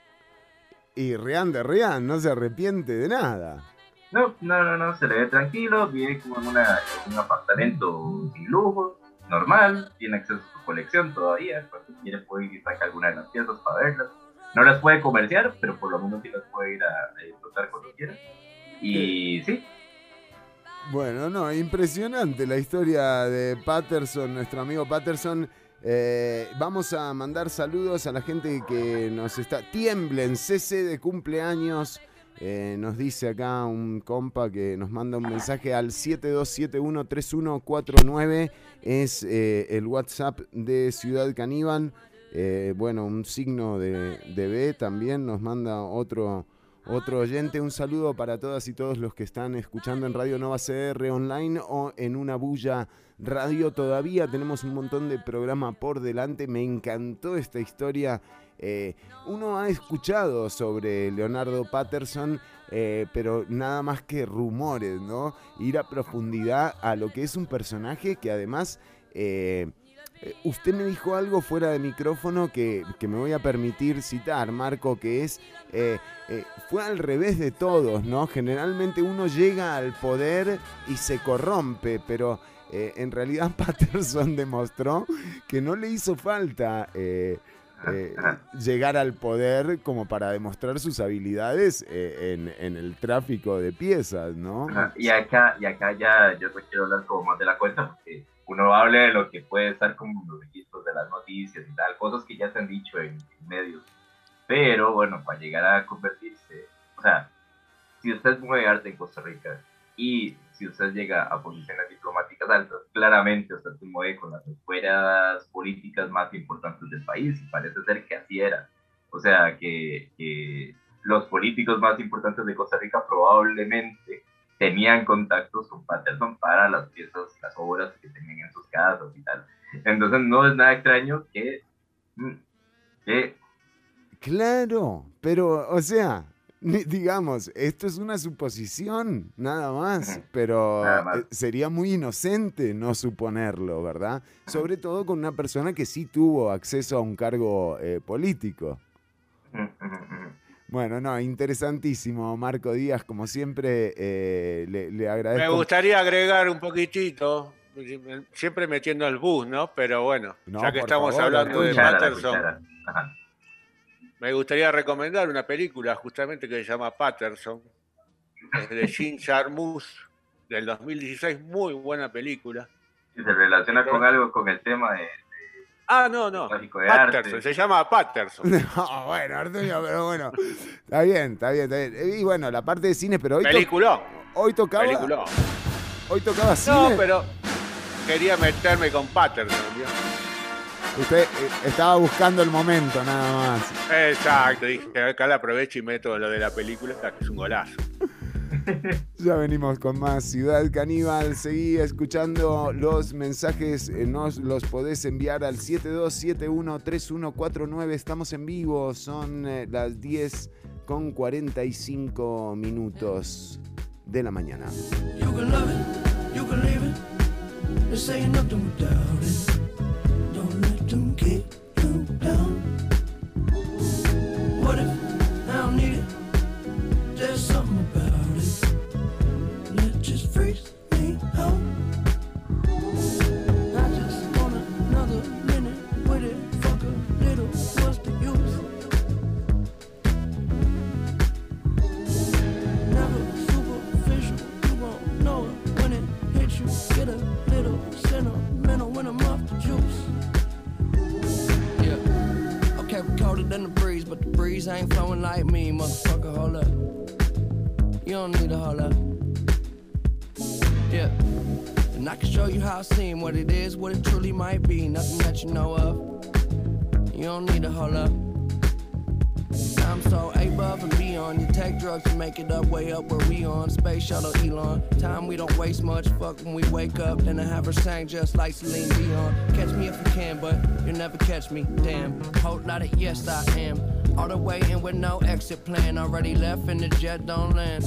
Y Rian de Rian no se arrepiente de nada. No, no, no, no, se le ve tranquilo, vive como en, una, un apartamento sin lujo, normal, tiene acceso a su colección todavía, cuando quiere puede ir y sacar alguna de las piezas para verlas. No las puede comerciar, pero por lo menos sí las puede ir a, disfrutar cuando quiera. Y sí, bueno, no, impresionante la historia de Patterson, nuestro amigo Patterson. Eh, vamos a mandar saludos a la gente que nos está. Tiemblen, CC de cumpleaños. Eh, nos dice acá un compa que nos manda un mensaje al 72713149. Es eh, el WhatsApp de Ciudad Caníbal. bueno, un signo de, de B también nos manda otro otro oyente. Un saludo para todas y todos los que están escuchando en Radio Nova CR online o en una bulla radio. Todavía tenemos un montón de programa por delante. Me encantó esta historia. Eh, uno ha escuchado sobre Leonardo Patterson, eh, pero nada más que rumores, ¿no? Ir a profundidad a lo que es un personaje que además... Eh, usted me dijo algo fuera de micrófono que, me voy a permitir citar, Marco, que es, fue al revés de todos, ¿no? Generalmente uno llega al poder y se corrompe, pero eh, en realidad Patterson demostró que no le hizo falta eh, eh, llegar al poder como para demostrar sus habilidades en, el tráfico de piezas, ¿no? Y acá, y acá ya yo quiero hablar como más de la cuenta, porque uno habla de lo que puede estar como los registros de las noticias y tal, cosas que ya se han dicho en, en medios. Pero bueno, para llegar a convertirse, o sea, si usted mueve arte en Costa Rica y si usted llega a posiciones diplomáticas altas, claramente usted se mueve con las esferas políticas más importantes del país y parece ser que así era. O sea, que, que los políticos más importantes de Costa Rica probablemente tenían contactos con Patterson para las piezas, las obras que tenían en sus casas y tal. Entonces no es nada extraño que... Mm, que claro, pero, o sea, digamos, esto es una suposición, nada más, pero eh, sería muy inocente no suponerlo, ¿verdad? Sobre todo con una persona que sí tuvo acceso a un cargo eh, político. Bueno, no, interesantísimo, Marco Díaz, como siempre, eh, le, agradezco. Me gustaría agregar un poquitito, siempre metiendo al bus, ¿no? Pero bueno, ya que estamos hablando de Patterson. Me gustaría recomendar una película justamente que se llama Patterson, es de Jean Jarmusch, del 2016, muy buena película. se relaciona con algo con el tema de... ah, no, no. Patterson, se llama Patterson. No, bueno, Arturo, pero bueno. Está bien, está bien, está bien. Y bueno, la parte de cine, pero hoy. Película. hoy tocaba. Película. Hoy tocaba cine. No, pero quería meterme con Patterson, ¿no? Usted eh, estaba buscando el momento nada más. Exacto, dije, acá la aprovecho y meto lo de la película, que es un golazo. Ya venimos con más Ciudad Caníbal. Seguí escuchando los mensajes. Eh, nos los podés enviar al 72713149. Estamos en vivo. Son eh, las 10 con 45 minutos de la mañana. What if I need it? There's something about it just me. I just want another minute with it. Fuck a little, use? Never you won't know it when it hits you. Get a little sentimental when I'm off the juice colder than the breeze, but the breeze ain't flowing like me, motherfucker. Hold up. You don't need to hold up. Yeah. And I can show you how I seem, what it is, what it truly might be. Nothing that you know of. You don't need to hold up. I'm so above and beyond. You take drugs to make it up, way up where we on. Space shuttle Elon. Time we don't waste much. Fuck when we wake up. Then I have her sang just like Celine Dion. Catch me if you can, but you'll never catch me. Damn. Whole lot of yes, I am. All the way in with no exit plan. Already left and the jet don't land.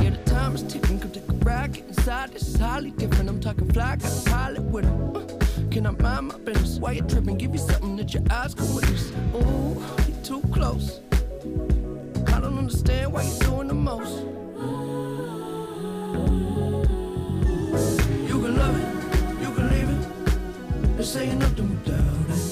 Yeah, the time is ticking. Come take a ride. Inside. This is highly different. I'm talking fly. Got a pilot with him. Uh, can I mind my business? Why you tripping? Give you something that your eyes can witness. Ooh, you too close understand why you're doing the most. You can love it, you can leave it. There's saying nothing without it.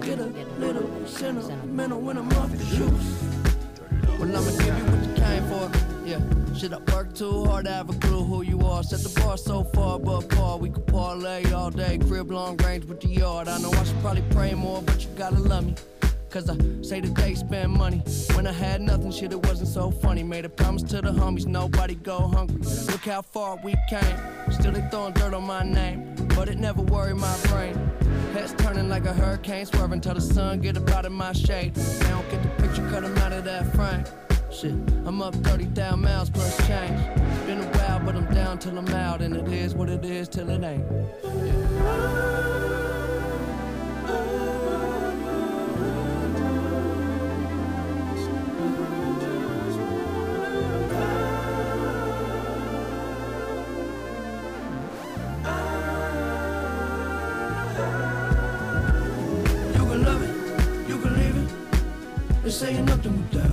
Get a little sentimental when I'm off the juice. Well, I'ma give you what you came for. Yeah, Shit, I work too hard to have a clue who you are. Set the bar so far above par. We could parlay all day. Crib long range with the yard. I know I should probably pray more, but you gotta love me. Cause I say that they spend money. When I had nothing, shit, it wasn't so funny. Made a promise to the homies, nobody go hungry. Look how far we came. Still they throwing dirt on my name. But it never worried my brain. Heads turning like a hurricane, swerving till the sun get up out of my shade. Now don't get the picture, cut him out of that frame. Shit, I'm up 30,000 miles plus change. Been a while, but I'm down till I'm out, and it is what it is till it ain't. Yeah. say nothing down.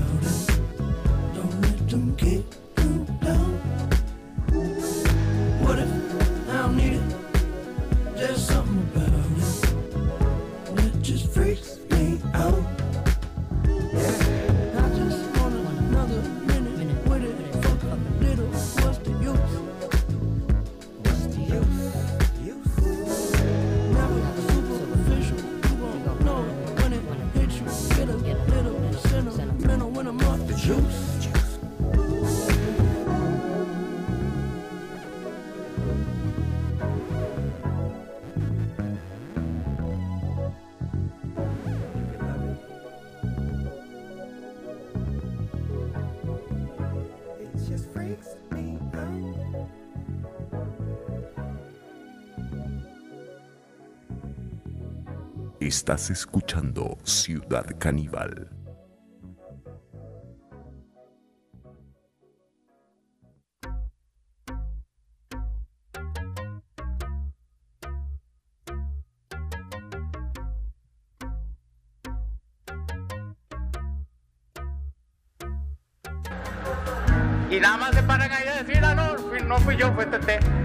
Estás escuchando Ciudad Caníbal. Y nada más se paran ahí a decir, ah, no, no fui yo, fue Tete.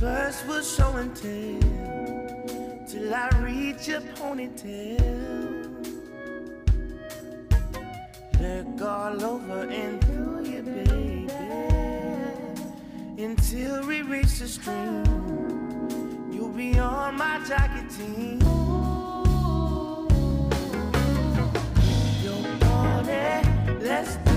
First we'll show and tell till I reach your ponytail. Look all over and through you, baby. until we reach the stream. You'll be on my jacket team. Want it, let's do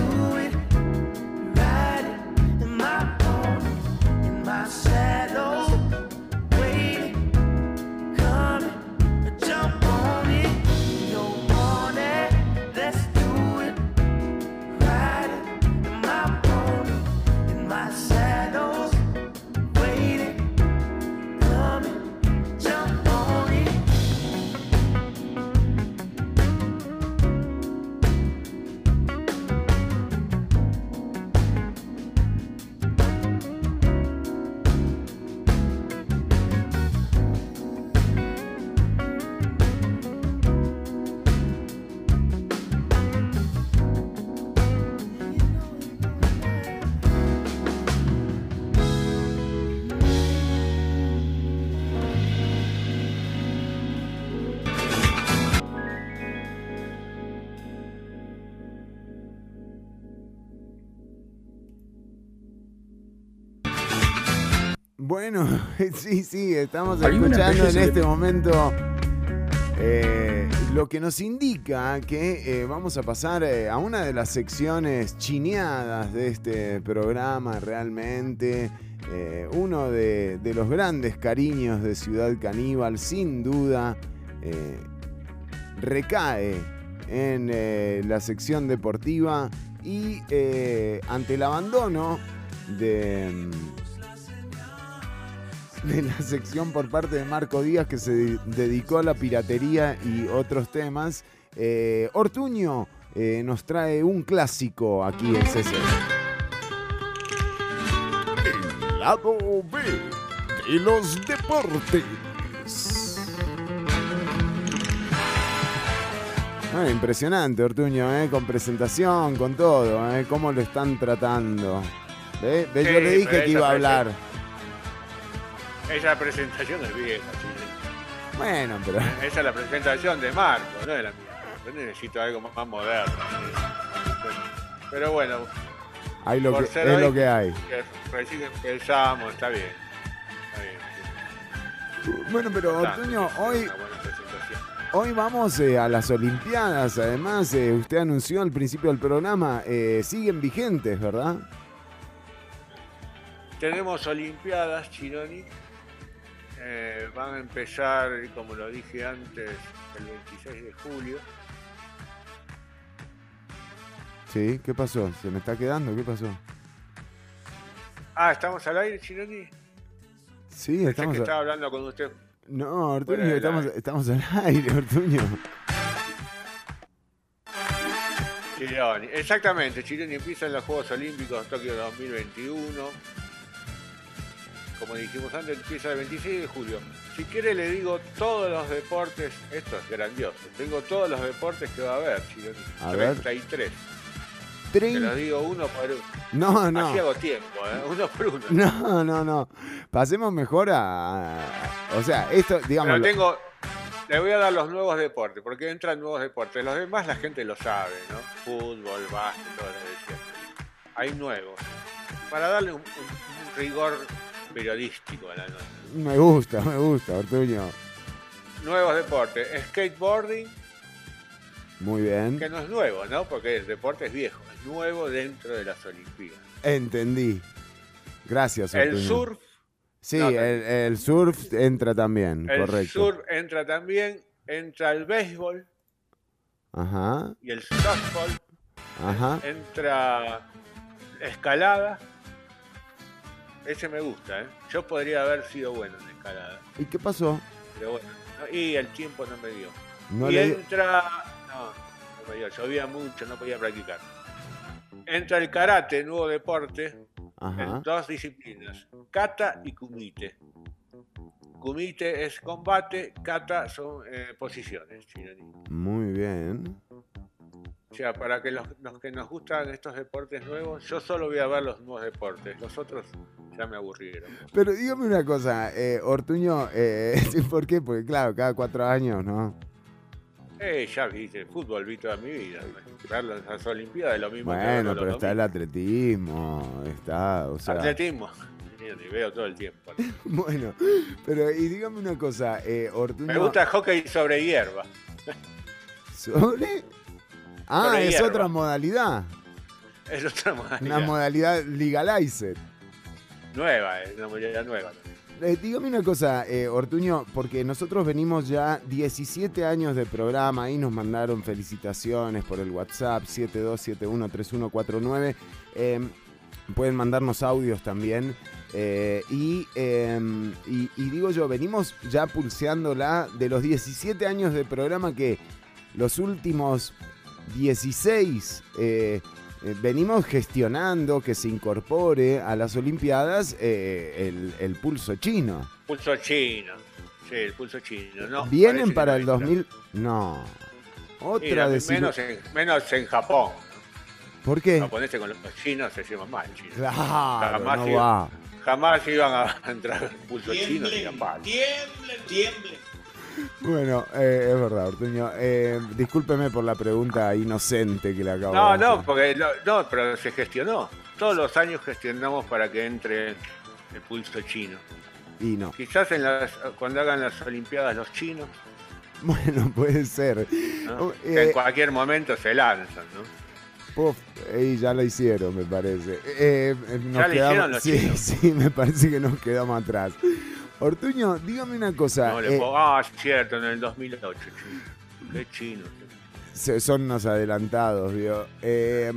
Bueno, sí, sí, estamos escuchando en este momento eh, lo que nos indica que eh, vamos a pasar eh, a una de las secciones chineadas de este programa realmente. uno de, de los grandes cariños de Ciudad Caníbal, sin duda, recae en la sección deportiva y ante el abandono de, mm, de la sección por parte de Marco Díaz que se de- dedicó a la piratería y otros temas, eh, Ortuño eh, nos trae un clásico aquí en CC. El lado B de los deportes. Ah, impresionante, Ortuño, eh, con presentación, con todo, eh, cómo lo están tratando. Ve, Yo le dije que iba a hablar. Esa presentación es vieja, Chile. Bueno, pero Esa es la presentación de Marco, no de la mía. Yo necesito algo más moderno. Pero bueno, hay lo que, es hoy, lo que hay. recién empezamos, está bien. Está bien. Bueno, pero hacer hoy, una buena presentación. hoy vamos eh, a las Olimpiadas. Además, eh, usted anunció al principio del programa, eh, siguen vigentes, ¿verdad? Tenemos Olimpiadas, Chironi. Eh, van a empezar, como lo dije antes, el 26 de julio. Sí, ¿qué pasó? ¿Se me está quedando? ¿Qué pasó? Ah, ¿estamos al aire, Chironi? Sí, Pensé estamos. que a- estaba hablando con usted. No, Ortuño, estamos, aire. estamos al aire, Ortuño. Chironi. Exactamente, Chironi empieza en los Juegos Olímpicos Tokio 2021. Como dijimos antes, empieza el 26 de julio. Si quiere le digo todos los deportes, esto es grandioso. Tengo todos los deportes que va a haber. A ver. 33. Te Trein- los digo uno por uno. No, no. Así hago tiempo, ¿eh? uno por uno. No, no, no. Pasemos mejor a. O sea, esto, digamos. Pero tengo, le voy a dar los nuevos deportes, porque entran nuevos deportes. Los demás la gente lo sabe, ¿no? Fútbol, básquet, todo lo de siempre. Hay nuevos. Para darle un, un- un rigor periodístico a la nota. Me gusta, me gusta, Ortuño. Nuevos deportes. Skateboarding, Muy bien. que no es nuevo, ¿no? Porque el deporte es viejo. Es nuevo dentro de las Olimpiadas. Entendí. Gracias, El Ortuño. surf, Sí, no, el, el surf entra también, el correcto. surf entra también. Entra el béisbol Ajá, y el softball. ajá. entra escalada. Ese me gusta, ¿eh? Yo podría haber sido bueno en escalada, ¿Y qué pasó? pero bueno. no- y el tiempo no me dio. No y le entra. No, no me dio. Llovía mucho, no podía practicar. Entra el karate, nuevo deporte, Ajá. en dos disciplinas: kata y kumite. Kumite es combate, kata son eh, posiciones. chironi. Muy bien. O sea, para que los, los que nos gustan estos deportes nuevos, yo solo voy a ver los nuevos deportes. Los otros ya me aburrieron. Pero dígame una cosa, eh, Ortuño, eh, ¿por qué? Porque claro, cada cuatro años, ¿no? Eh, ya vi, el fútbol vi toda mi vida. Verlo en las Olimpiadas es lo mismo que Bueno, pero está el atletismo, está, o sea... Atletismo. y veo todo el tiempo. bueno, pero y dígame una cosa, eh, Ortuño... Me gusta el hockey sobre hierba. ¿Sobre? Ah, es hierba. otra modalidad. Es otra modalidad. Una modalidad legalized. Nueva, es una modalidad nueva. Eh, dígame una cosa, eh, Ortuño, porque nosotros venimos ya 17 años de programa, ahí nos mandaron felicitaciones por el WhatsApp 72713149. Eh, pueden mandarnos audios también. eh, y, eh, y- y digo yo, venimos ya pulseándola de los 17 años de programa que los últimos 16 eh, eh, venimos gestionando que se incorpore a las Olimpiadas eh, el, el pulso chino. Pulso chino. Sí, el pulso chino. No, ¿Vienen para el no 2000? No. Otra la- menos, en, menos en Japón. ¿Por qué? Japoneses con los chinos se llevan mal. chinos. Claro, no iban, va. jamás iban a entrar al pulso chino ni a palo. Tiemblen, tiemblen. Bueno, eh, es verdad, Ortuño. Eh, discúlpeme por la pregunta inocente que le acabo No, de hacer. no, porque lo- no, pero se gestionó. Todos los años gestionamos para que entre el pulso chino. Y no. Quizás en las, cuando hagan las Olimpiadas los chinos, Bueno, puede ser. ¿no? Oh, en eh, cualquier momento se lanzan, ¿no? Puf, y ya lo hicieron, me parece. Eh, eh, nos ¿Ya lo hicieron los sí, chinos? sí, me parece que nos quedamos atrás. Ortuño, dígame una cosa. No le eh, ah, es cierto, en el 2008, chino. Qué chino. se- son unos adelantados, ¿vio? Eh,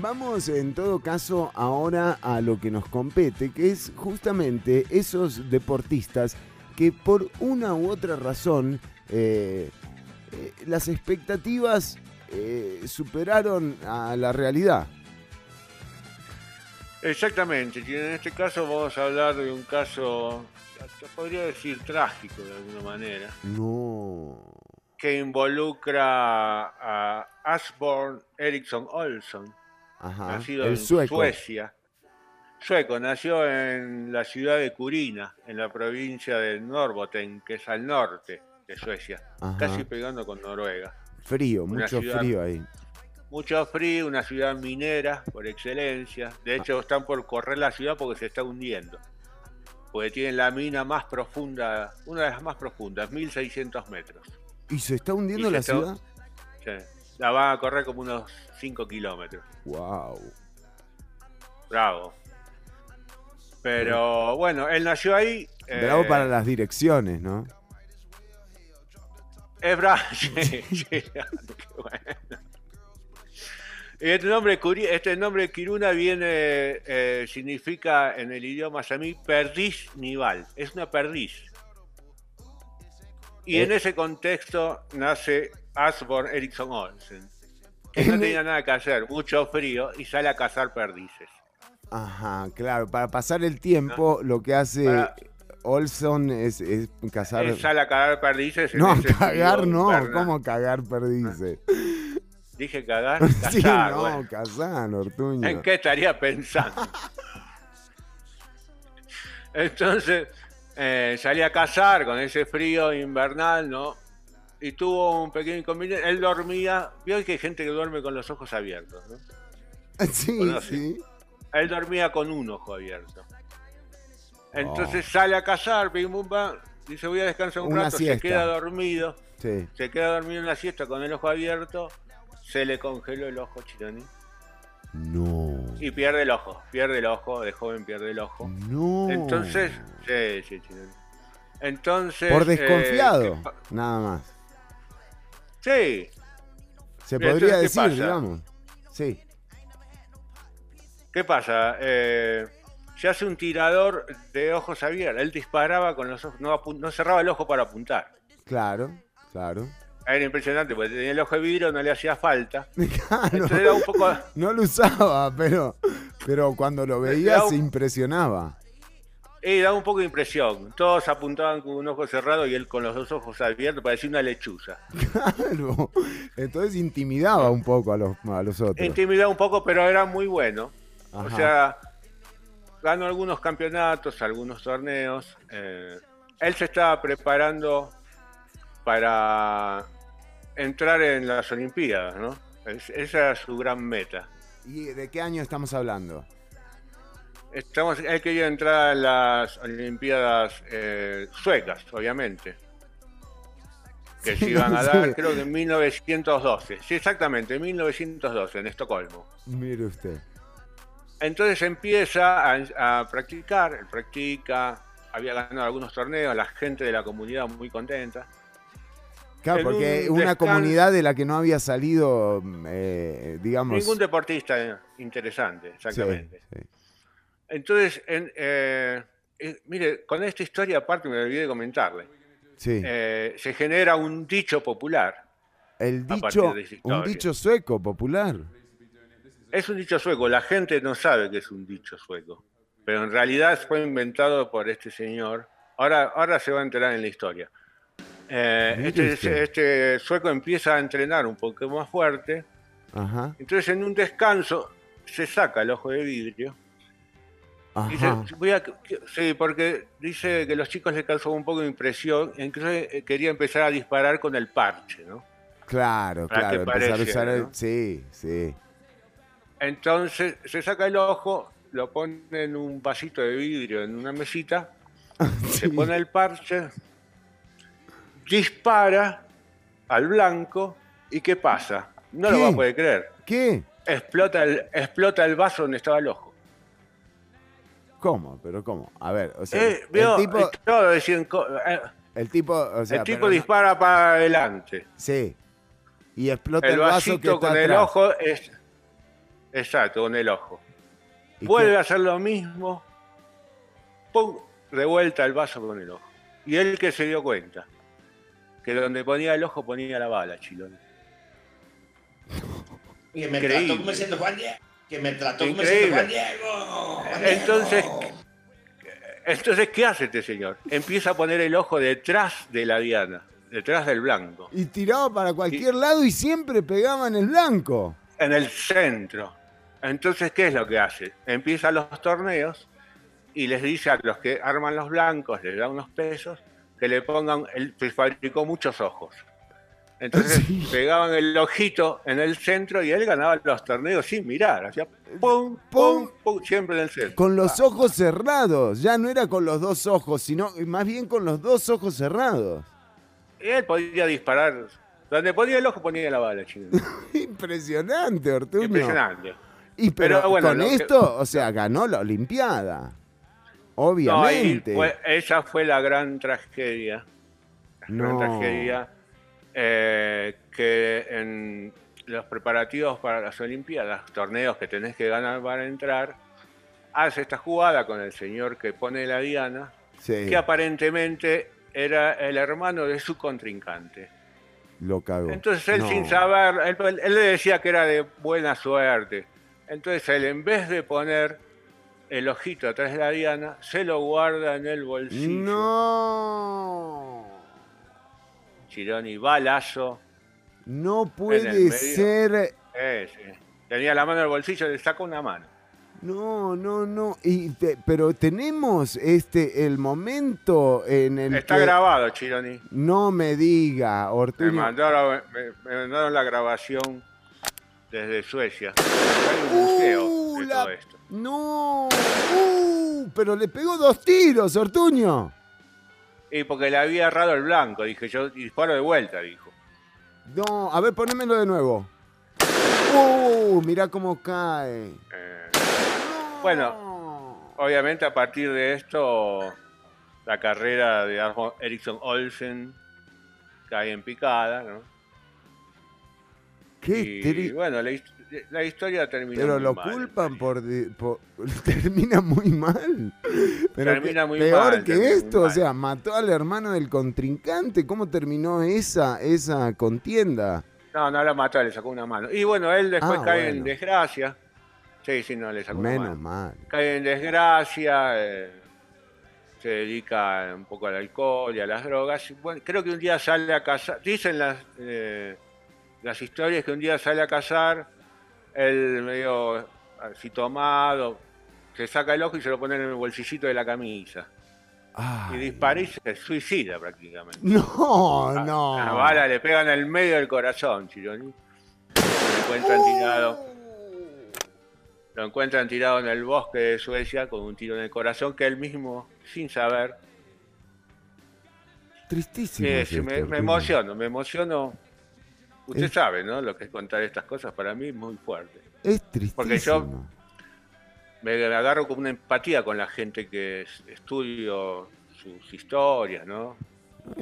vamos en todo caso ahora a lo que nos compete, que es justamente esos deportistas que por una u otra razón eh, eh, las expectativas eh, superaron a la realidad. Exactamente, en este caso vamos a hablar de un caso, se podría decir trágico de alguna manera, No. que involucra a Asborn Eriksson Olsson, Ajá. nacido en sueco. Suecia. Sueco, nació en la ciudad de Kurina, en la provincia de Norrbotten, que es al norte de Suecia, Ajá. casi pegando con Noruega. Frío, Una mucho ciudad- frío ahí. Mucho frío, una ciudad minera por excelencia. De hecho, están por correr la ciudad porque se está hundiendo. Porque tienen la mina más profunda, una de las más profundas, 1600 metros. ¿Y se está hundiendo se la está- ciudad? Sí. La van a correr como unos 5 kilómetros. Wow. Bravo. Pero bueno, él nació ahí. Bravo eh, para las direcciones, ¿no? Es bravo. Y este nombre, este nombre Kiruna viene, eh, significa en el idioma samí perdiz nival. Es una perdiz. Y Eh. en ese contexto nace Asborn Eriksson Olsen. Que no En- tenía nada que hacer, mucho frío, y sale a cazar perdices. Ajá, claro. Para pasar el tiempo, lo que hace Para- Olson es, es cazar. Él sale a cagar perdices. No, cagar no. ¿Cómo cagar perdices? Dije cagar, sí, cazar, no, bueno. cazar, Ortuño. ¿En qué estaría pensando? Entonces eh, salí a cazar con ese frío invernal, ¿no? Y tuvo un pequeño inconveniente. Él dormía, vio que hay gente que duerme con los ojos abiertos, ¿no? Sí, sí. Él dormía con un ojo abierto. Entonces Oh. sale a cazar, pim, pum, pam, dice voy a descansar un Una rato, siesta. se queda dormido, Sí. se queda dormido en la siesta con el ojo abierto, se le congeló el ojo, Chironi, No. y pierde el ojo, pierde el ojo, de joven pierde el ojo. No. Entonces, sí, sí, Chironi. Entonces. Por eh, desconfiado, ¿qué pa- nada más. sí, Se podría entonces, ¿qué decir, digamos. Sí. ¿qué pasa? Eh, se hace un tirador de ojos abiertos. Él disparaba con los ojos, no, no cerraba el ojo para apuntar. Claro, claro. Era impresionante, porque tenía el ojo de vidrio, no le hacía falta. Claro. Entonces era un poco. No lo usaba, pero, pero cuando lo veía un- se impresionaba. Y daba un poco de impresión. Todos apuntaban con un ojo cerrado y él con los dos ojos abiertos, parecía una lechuza. Claro. Entonces intimidaba un poco a los, a los otros. Intimidaba un poco, pero era muy bueno. O sea, ganó algunos campeonatos, algunos torneos. eh, él se estaba preparando para entrar en las Olimpiadas, ¿no? Es- esa era su gran meta. ¿Y de qué año estamos hablando? Estamos, él quería entrar a las Olimpiadas eh, suecas, obviamente. Que se iban a dar, creo que en 1912. Sí, exactamente, en 1912, en Estocolmo. Mire usted. Entonces empieza a, practicar, él practica, había ganado algunos torneos, la gente de la comunidad muy contenta. Claro, porque una comunidad de la que no había salido, eh, digamos... Ningún deportista interesante, exactamente. Entonces, eh, eh, mire, con esta historia aparte me olvidé de comentarle. Sí. se genera un dicho popular. El dicho, un dicho sueco popular. Es un dicho sueco, la gente no sabe que es un dicho sueco, pero en realidad fue inventado por este señor. Ahora, ahora se va a enterar en la historia. Eh, este, este, sueco empieza a entrenar un poco más fuerte. Entonces en un descanso se saca el ojo de vidrio. sí, porque dice que los chicos le causó un poco de impresión, entonces eh, quería empezar a disparar con el parche, ¿no? Claro, claro, empezar a usar Sí, sí. Entonces se saca el ojo, lo pone en un vasito de vidrio en una mesita, se pone el parche, dispara al blanco y ¿qué pasa? No lo va a poder creer. ¿Qué? Explota el, explota el vaso donde estaba el ojo. ¿Cómo? ¿Pero cómo? A ver, o sea, eh, el tipo... Eh, el tipo, o sea, el tipo dispara para adelante. Sí. Y explota el, vaso que está con el ojo es Exacto, con el ojo. Vuelve a hacer lo mismo. ¡Pum! Revuelta el vaso con el ojo. Y él que se dio cuenta. Que donde ponía el ojo ponía la bala, Chilón. Que me trató como siendo Juan Diego. Que me trató como siendo Juan Diego. Entonces, entonces, ¿qué hace este señor? Empieza a poner el ojo detrás de la diana, detrás del blanco. Y tiraba para cualquier lado y siempre pegaba en el blanco. En el centro. Entonces, ¿qué es lo que hace? Empieza los torneos y les dice a los que arman los blancos, les da unos pesos, que le pongan, él se fabricó muchos ojos. Entonces pegaban el ojito en el centro y él ganaba los torneos sin mirar, hacía pum, pum, pum, siempre en el centro. Con los ojos cerrados, ya no era con los dos ojos, sino más bien con los dos ojos cerrados. Él podía disparar, donde ponía el ojo ponía la bala, Impresionante, Ortuño. Impresionante. Y pero, con esto, o sea, ganó la Olimpiada. Obviamente. esa fue la gran tragedia. La gran tragedia eh, que en los preparativos para las Olimpiadas, torneos que tenés que ganar para entrar, hace esta jugada con el señor que pone la diana, que aparentemente era el hermano de su contrincante. Lo cagó. Entonces él sin saber, él, le decía que era de buena suerte. Entonces él, en vez de poner el ojito atrás de la diana, se lo guarda en el bolsillo. ¡No! Chironi, balazo. No puede ser. Tenía la mano en el bolsillo, le sacó una mano. No, no, no. Y pero tenemos este el momento en el Está grabado, Chironi. No me diga, Ortuño. Me mandaron, me mandaron la grabación desde Suecia. Hay un museo de uh, esto. No, uh, pero le pegó dos tiros, Ortuño. Y porque le había errado el blanco, dije yo, disparo de vuelta, dijo. No, a ver, ponémelo de nuevo. Uh, mira cómo cae. Eh, bueno, obviamente a partir de esto, la carrera de Ericsson Olsen cae en picada, ¿no? y, bueno, la, historia termina Pero lo culpan por, Termina muy mal. termina muy peor que esto, o sea, mató al hermano del contrincante. ¿Cómo terminó esa, esa contienda? No, no lo mató, le sacó una mano. Y bueno, él después ah, cae en desgracia. Sí, sí, no, le sacó Menos una mano. mal. Cae en desgracia, eh, se dedica un poco al alcohol y a las drogas. Bueno, creo que un día sale a casa, dicen las... Eh, las historias que un día sale a cazar, él medio así tomado, se saca el ojo y se lo pone en el bolsillito de la camisa. Y dispara y se suicida prácticamente. No, no. La bala le pega en el medio del corazón, Chironi. Se encuentran tirado. lo encuentran tirado en el bosque de Suecia con un tiro en el corazón que él mismo, sin saber... Tristísimo. Sí, me, me, emociono, me emociono. Usted sabe, ¿no? Lo que es contar estas cosas para mí es muy fuerte. Es tristísimo. Porque yo me agarro con una empatía con la gente que estudio sus historias, ¿no?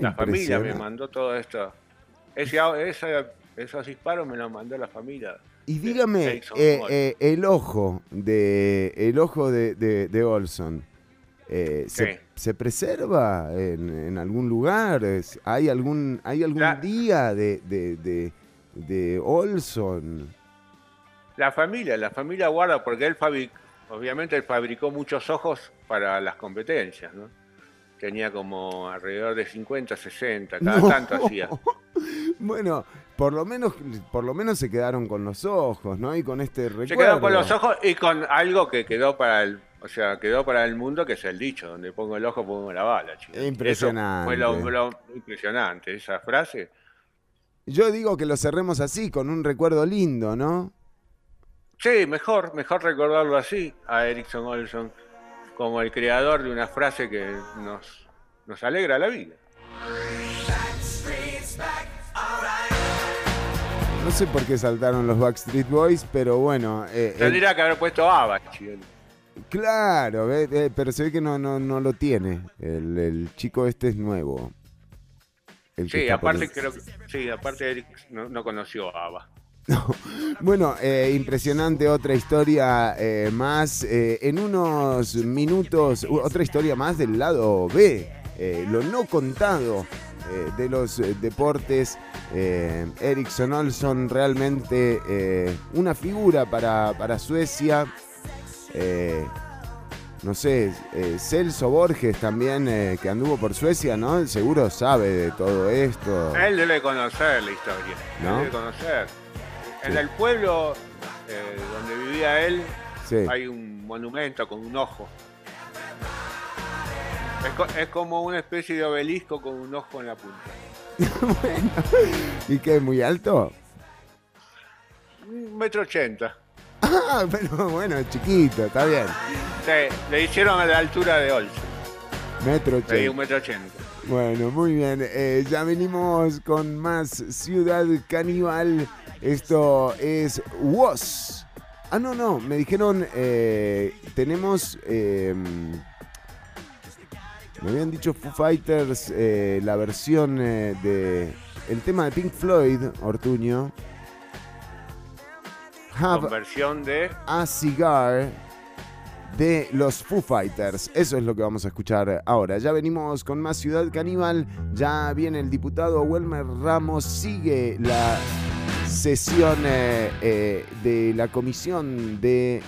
La familia me mandó todo esto. Ese, esos disparos me los mandó la familia. Y dígame, eh, eh, el ojo de el ojo de, de, Olson, eh, se, preserva en, algún lugar? ¿Hay algún, hay algún día de, de, de, Olson? La familia, la familia guarda, porque él fabricó, obviamente él fabricó muchos ojos para las competencias, ¿no? Tenía como alrededor de 50, 60, cada tanto hacía. Bueno, por lo menos por lo menos se quedaron con los ojos, ¿no? Y con este recuerdo. Se quedaron con los ojos y con algo que quedó para el, o sea, quedó para el mundo que es el dicho, donde pongo el ojo pongo la bala, chico. Impresionante. fue lo, impresionante esa frase. Yo digo que lo cerremos así, con un recuerdo lindo, ¿no? Sí, mejor, mejor recordarlo así a Erickson Olson como el creador de una frase que nos, nos alegra la vida. No sé por qué saltaron los Backstreet Boys, pero bueno. Eh, Tendría que haber puesto ABBA, Claro, eh, pero se ve que no, no, no lo tiene. El, chico este es nuevo. sí, aparte creo que, sí, aparte Eric no, conoció a ABBA. Bueno, eh, impresionante otra historia eh, más. en unos minutos, otra historia más del lado B, lo no contado eh, de los eh, deportes. Eh, Ericsson Olson realmente eh, una figura para, para Suecia. No sé, Celso Borges también, que anduvo por Suecia, ¿no? Seguro sabe de todo esto. Él debe conocer la historia. Debe conocer. En el pueblo donde vivía él hay un monumento con un ojo. Es, como una especie de obelisco con un ojo en la punta. bueno, ¿y qué? ¿Muy alto? Un metro ochenta. Ah, pero bueno, chiquito, está bien. Sí, le hicieron a la altura de Olsen. Metro ochenta. Sí, un metro ochenta. Bueno, muy bien. Eh, ya venimos con más Ciudad Caníbal. Esto es WOS. Ah, no, no. Me dijeron, eh, tenemos... Eh, me habían dicho Foo Fighters, eh, la versión de. El tema de Pink Floyd, Ortuño. Have versión de. A Cigar de los Foo Fighters. Eso es lo que vamos a escuchar ahora. Ya venimos con más Ciudad Caníbal. Ya viene el diputado Welmer Ramos. Sigue la sesión eh, de la comisión de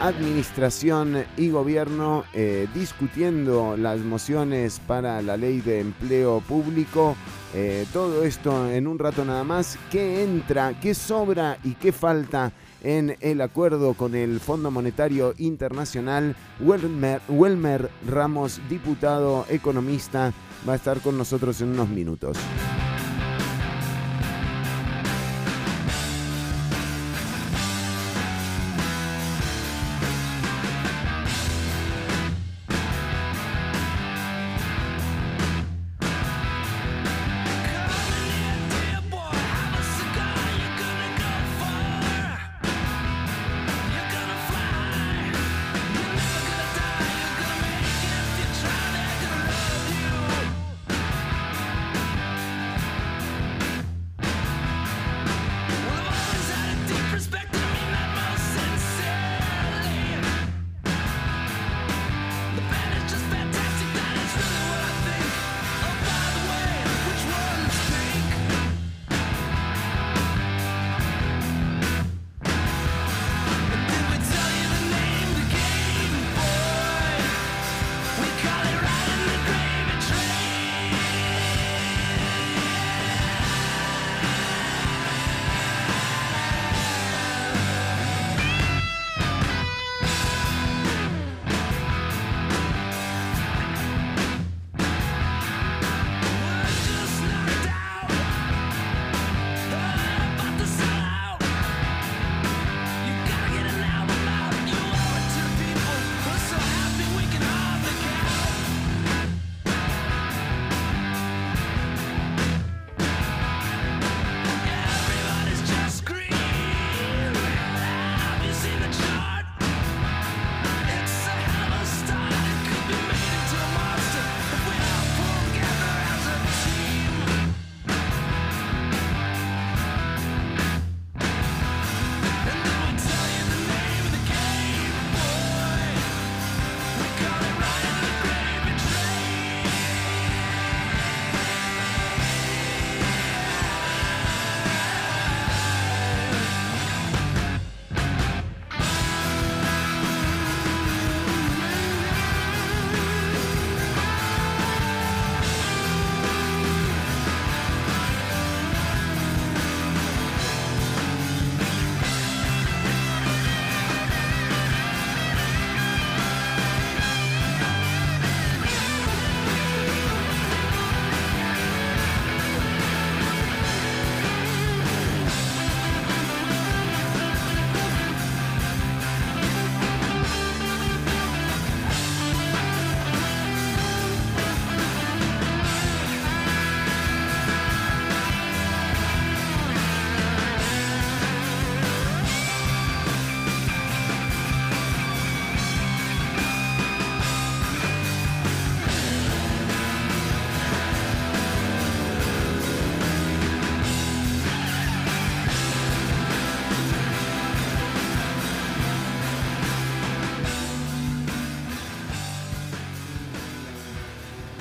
Administración y Gobierno eh, discutiendo las mociones para la ley de empleo público. Eh, todo esto en un rato nada más. ¿Qué entra, qué sobra y qué falta en el acuerdo con el Fondo Monetario Internacional? Welmer Ramos, diputado economista, va a estar con nosotros en unos minutos.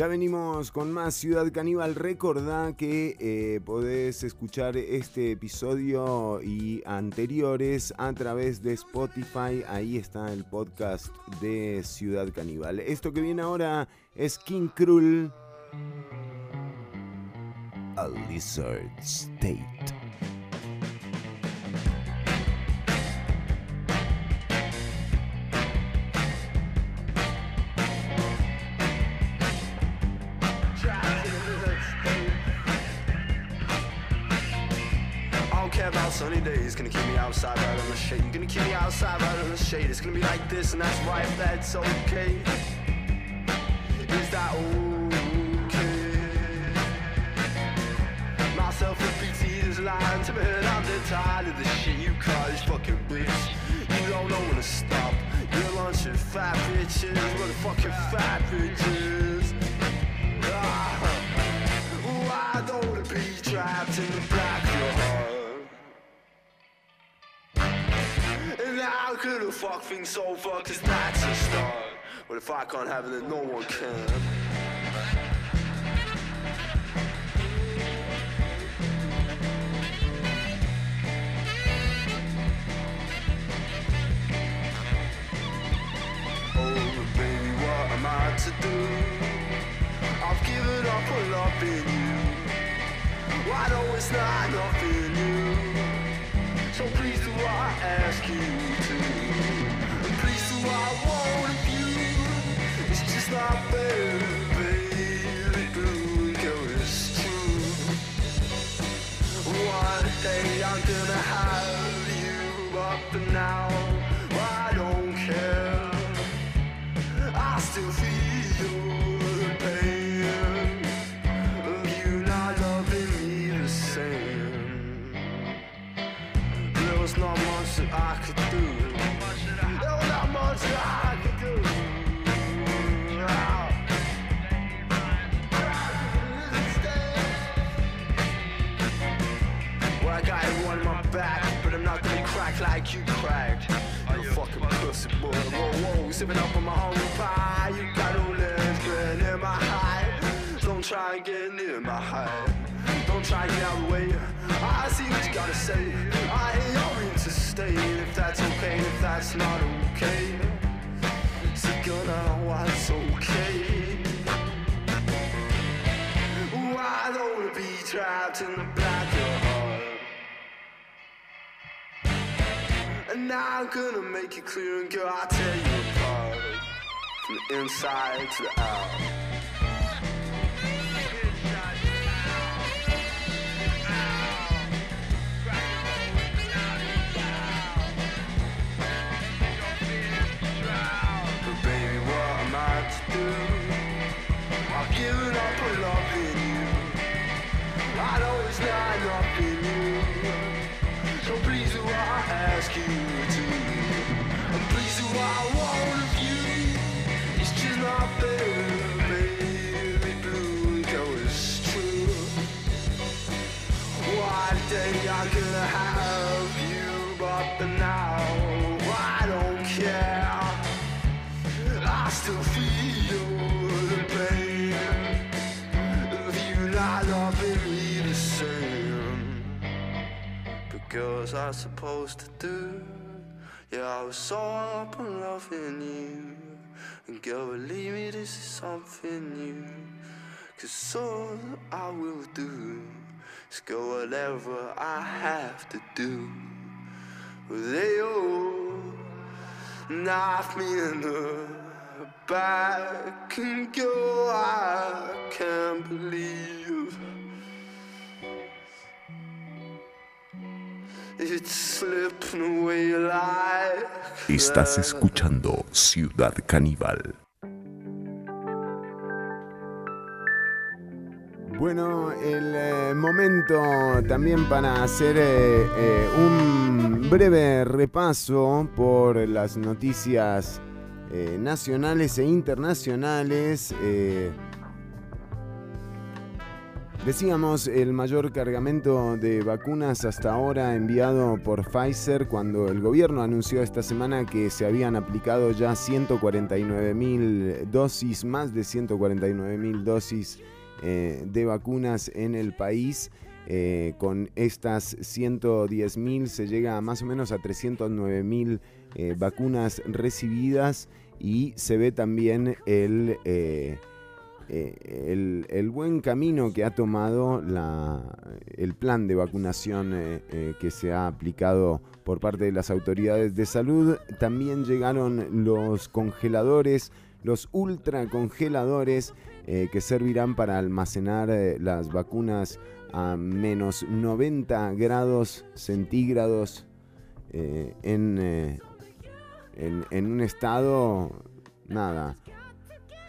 Ya venimos con más Ciudad Caníbal. Recordá que eh, podés escuchar este episodio y anteriores a través de Spotify. Ahí está el podcast de Ciudad Caníbal. Esto que viene ahora es King Krull. A Lizard State. Sunny days gonna keep me outside right on the shade. You're gonna keep me outside right on the shade. It's gonna be like this, and that's right, that's okay. Is that okay? Myself PT is lying to me, and I'm tired of the shit you cause fucking bitch. You don't know when to stop. You're of fat bitches, motherfucking fat bitches. Ah, why don't it be trapped in the black how could a fuck things so fuck cause that's a start But if I can't have it then no one can. Oh baby what am I to do? I've given up on loving you. I know it's not in you ask you to. Please do I want you It's just not fair, One day I'm gonna have you But for now I don't care. I still feel boy. Whoa, whoa, sipping up on my own pie. You got no legs, getting in my high. Don't try and get near my high. Don't try and get out of the way. I see what you gotta say. I ain't going to stay if that's okay, if that's not okay. So gonna what's okay. I don't wanna be trapped in the black And now I'm gonna make it clear and girl, I'll tear you apart. From the inside to the out. But baby, what am I to do? I've given up on loving you. I know it's not ask you to? And please do what I want of you? It's just not fair, Girls are supposed to do. Yeah, I was so up in loving you. And girl, believe me, this is something new. Cause all I will do is go whatever I have to do. They all knife me in the back and go. I can't believe Estás escuchando Ciudad Caníbal. Bueno, el eh, momento también para hacer eh, eh, un breve repaso por las noticias nacionales e internacionales. Decíamos el mayor cargamento de vacunas hasta ahora enviado por Pfizer cuando el gobierno anunció esta semana que se habían aplicado ya 149 mil dosis, más de 149 mil dosis eh, de vacunas en el país. Eh, con estas 110 mil se llega a más o menos a 309 mil eh, vacunas recibidas y se ve también el... eh, el, buen camino que ha tomado la- el plan de vacunación eh, eh, que se ha aplicado por parte de las autoridades de salud. También llegaron los congeladores, los ultracongeladores que servirán para almacenar las vacunas a menos 90 grados centígrados en, en, en un estado, nada,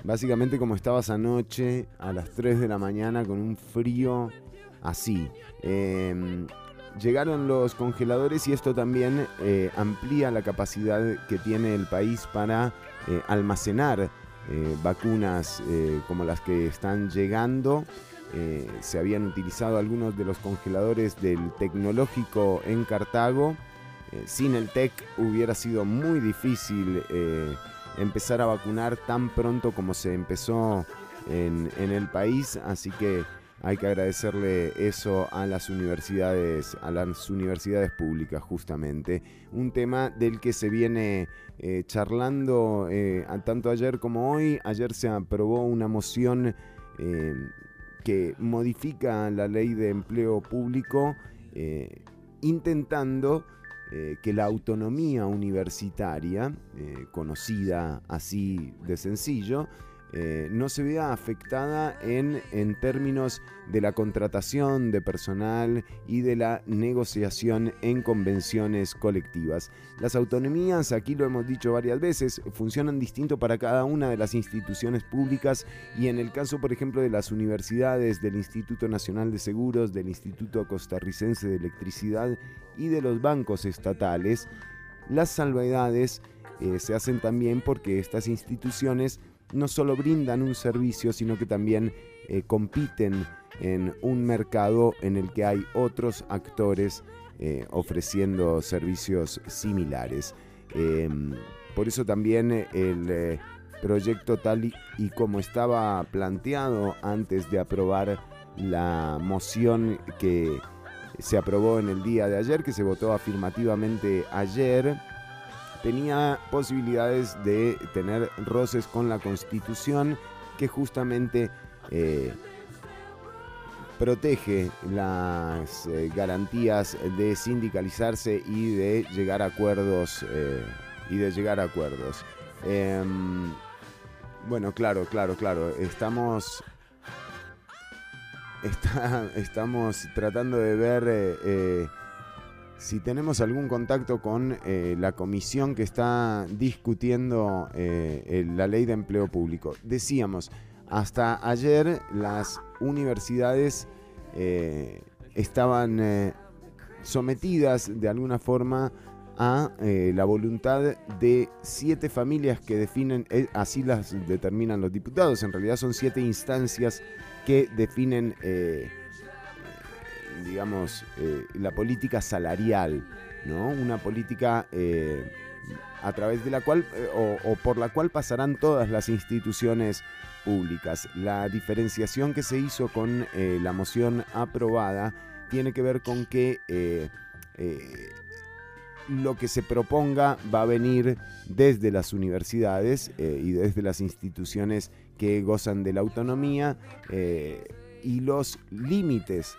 Básicamente como estabas anoche a las 3 de la mañana con un frío así. Eh, llegaron los congeladores y esto también eh, amplía la capacidad que tiene el país para eh, almacenar eh, vacunas como las que están llegando. Se habían utilizado algunos de los congeladores del tecnológico en Cartago. Sin el TEC hubiera sido muy difícil empezar a vacunar tan pronto como se empezó en, en el país, así que hay que agradecerle eso a las universidades, a las universidades públicas justamente. Un tema del que se viene eh, charlando eh, tanto ayer como hoy. Ayer se aprobó una moción eh, que modifica la ley de empleo público intentando eh, que la autonomía universitaria, eh, conocida así de sencillo, eh, no se vea afectada en, en términos de la contratación de personal y de la negociación en convenciones colectivas. Las autonomías, aquí lo hemos dicho varias veces, funcionan distinto para cada una de las instituciones públicas y en el caso, por ejemplo, de las universidades, del Instituto Nacional de Seguros, del Instituto Costarricense de Electricidad y de los bancos estatales, las salvedades eh, se hacen también porque estas instituciones no solo brindan un servicio, sino que también eh, compiten en un mercado en el que hay otros actores eh, ofreciendo servicios similares. Em, por eso también el eh, proyecto tal y como estaba planteado antes de aprobar la moción que se aprobó en el día de ayer, que se votó afirmativamente ayer, tenía posibilidades de tener roces con la Constitución que justamente eh, protege las eh, garantías de sindicalizarse y de llegar a acuerdos eh, y de llegar a acuerdos. Em, bueno, claro, claro, claro. Estamos estamos tratando de ver si tenemos algún contacto con eh, la comisión que está discutiendo eh, la ley de empleo público. Decíamos, hasta ayer las universidades eh, estaban sometidas de alguna forma a la voluntad de siete familias que definen, así las determinan los diputados, en realidad son siete instancias que definen, digamos, eh, la política salarial, ¿no? Una política eh, a través de la cual, eh, o, por la cual pasarán todas las instituciones públicas. La diferenciación que se hizo con la moción aprobada tiene que ver con que lo que se proponga va a venir desde las universidades y desde las instituciones que gozan de la autonomía y los límites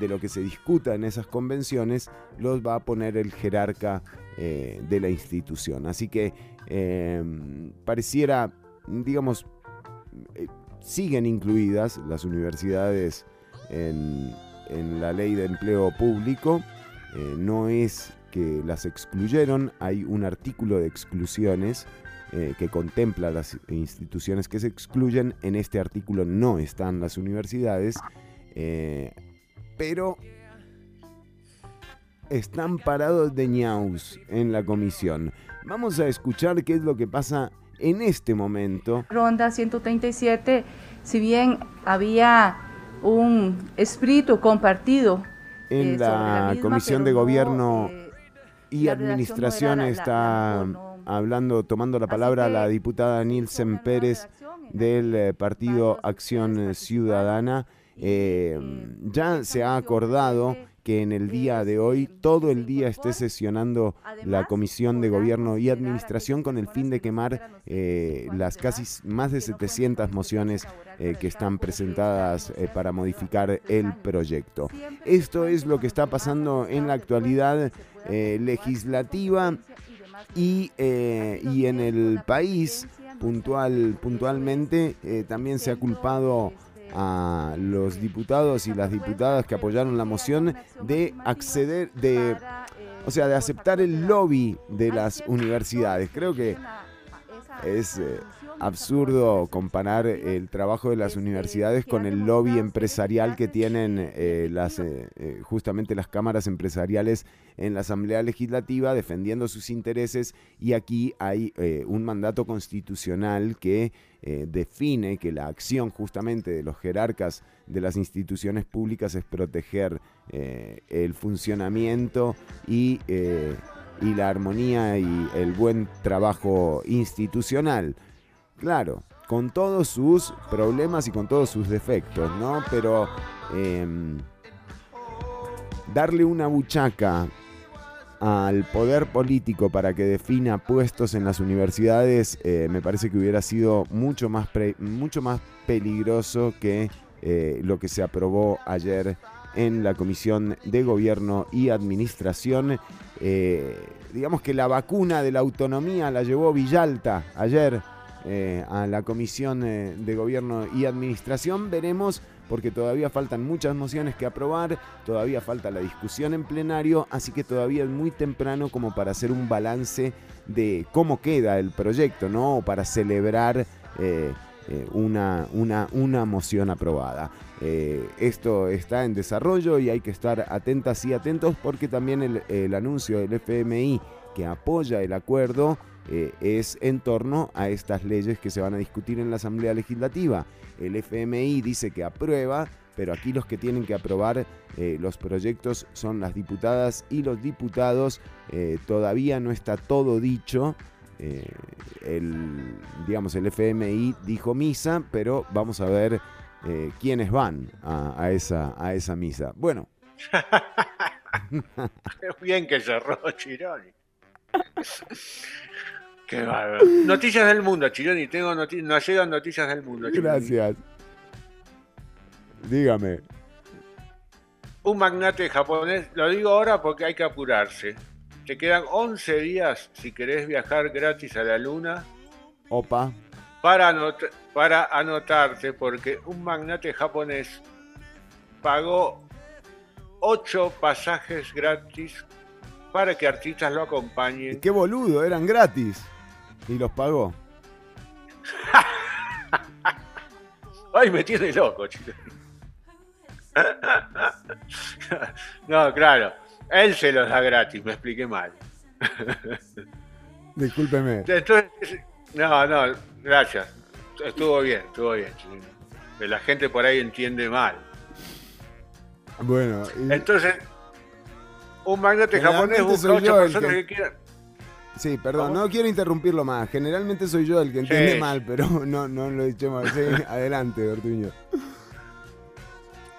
de lo que se discuta en esas convenciones los va a poner el jerarca eh, de la institución. Así que eh, pareciera, digamos, eh, siguen incluidas las universidades en, la ley de empleo público. Eh, no es que las excluyeron, hay un artículo de exclusiones que contempla las instituciones que se excluyen. En este artículo no están las universidades. Pero están parados de ñaus en la comisión. Vamos a escuchar qué es lo que pasa en este momento. Ronda 137, si bien había un espíritu compartido en eh, sobre la, misma, comisión de no, gobierno eh, y no administración era la- la- está la- hablando, tomando la palabra la diputada Nielsen Pérez del eh, partido Acción Ciudadana. Eh, ya se ha acordado que en el día de hoy, todo el día esté sesionando la Comisión de Gobierno y Administración con el fin de quemar eh, las casi más de 700 mociones eh, que están presentadas eh, para modificar el proyecto. Esto es lo que está pasando en la actualidad eh, legislativa y, eh, y en el país puntual, puntualmente eh, también se ha culpado a los diputados y las diputadas que apoyaron la moción de acceder, de, o sea, de aceptar el lobby de las universidades. Creo que es eh, absurdo comparar el trabajo de las universidades con el lobby empresarial que tienen eh, las, eh, eh, justamente las cámaras empresariales en la Asamblea Legislativa defendiendo sus intereses y aquí hay un mandato constitucional que define que la acción justamente de los jerarcas de las instituciones públicas es proteger el funcionamiento y, y la armonía y el buen trabajo institucional. Claro, con todos sus problemas y con todos sus defectos, ¿no? Pero em, darle una buchaca al poder político para que defina puestos en las universidades eh, me parece que hubiera sido mucho más, mucho más peligroso que eh, lo que se aprobó ayer en la Comisión de Gobierno y Administración. Eh, digamos que la vacuna de la autonomía la llevó Villalta ayer eh, a la Comisión eh, de Gobierno y Administración. Veremos porque todavía faltan muchas mociones que aprobar, todavía falta la discusión en plenario, así que todavía es muy temprano como para hacer un balance de cómo queda el proyecto, ¿no? O para celebrar eh, una, una, una moción aprobada. Esto está en desarrollo y hay que estar atentas y atentos porque también el, el anuncio del FMI que apoya el acuerdo eh, es en torno a estas leyes que se van a discutir en la Asamblea Legislativa. El FMI dice que aprueba, pero aquí los que tienen que aprobar eh, los proyectos son las diputadas y los diputados. Eh, todavía no está todo dicho. El, digamos, el FMI dijo misa, pero vamos a ver quiénes van a, a esa, a esa misa. Bueno, Qué bien que cerró Chironi. Qué bárbaro. Noticias del mundo, Chironi. Tengo noti- nos llegan noticias del mundo. Chironi. gracias. Dígame. Un magnate japonés, lo digo ahora porque hay que apurarse. Te quedan 11 días si querés viajar gratis a la luna Opa. para, anot- para anotarte porque un magnate japonés pagó 8 pasajes gratis para que artistas lo acompañen. Qué boludo, eran gratis. Y los pagó. Ay, me tiene loco, chico. No, claro. Él se los da gratis, me expliqué mal. Discúlpeme. Entonces, no, no, gracias. Estuvo bien, estuvo bien. Pero La gente por ahí entiende mal. Bueno, y- Entonces, un magnate japonés busca ocho personas que- que quieran. Sí, perdón, no quiero interrumpirlo más. Generalmente soy yo el que entiende Sí. mal, pero no, no lo echemos. Sí, adelante, Ortuño.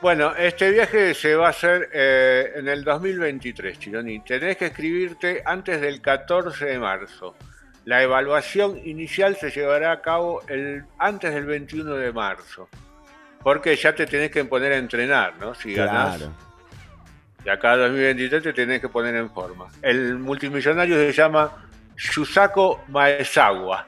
Bueno, este viaje se va a hacer eh, en el 2023, Chironi. Tenés que escribirte antes del 14 de marzo. La evaluación inicial se llevará a cabo el, antes del 21 de marzo. Porque ya te tenés que poner a entrenar, ¿no? Si ganás. Claro. Y acá en 2023 te tenés que poner en forma. El multimillonario se llama Yusako Maezawa.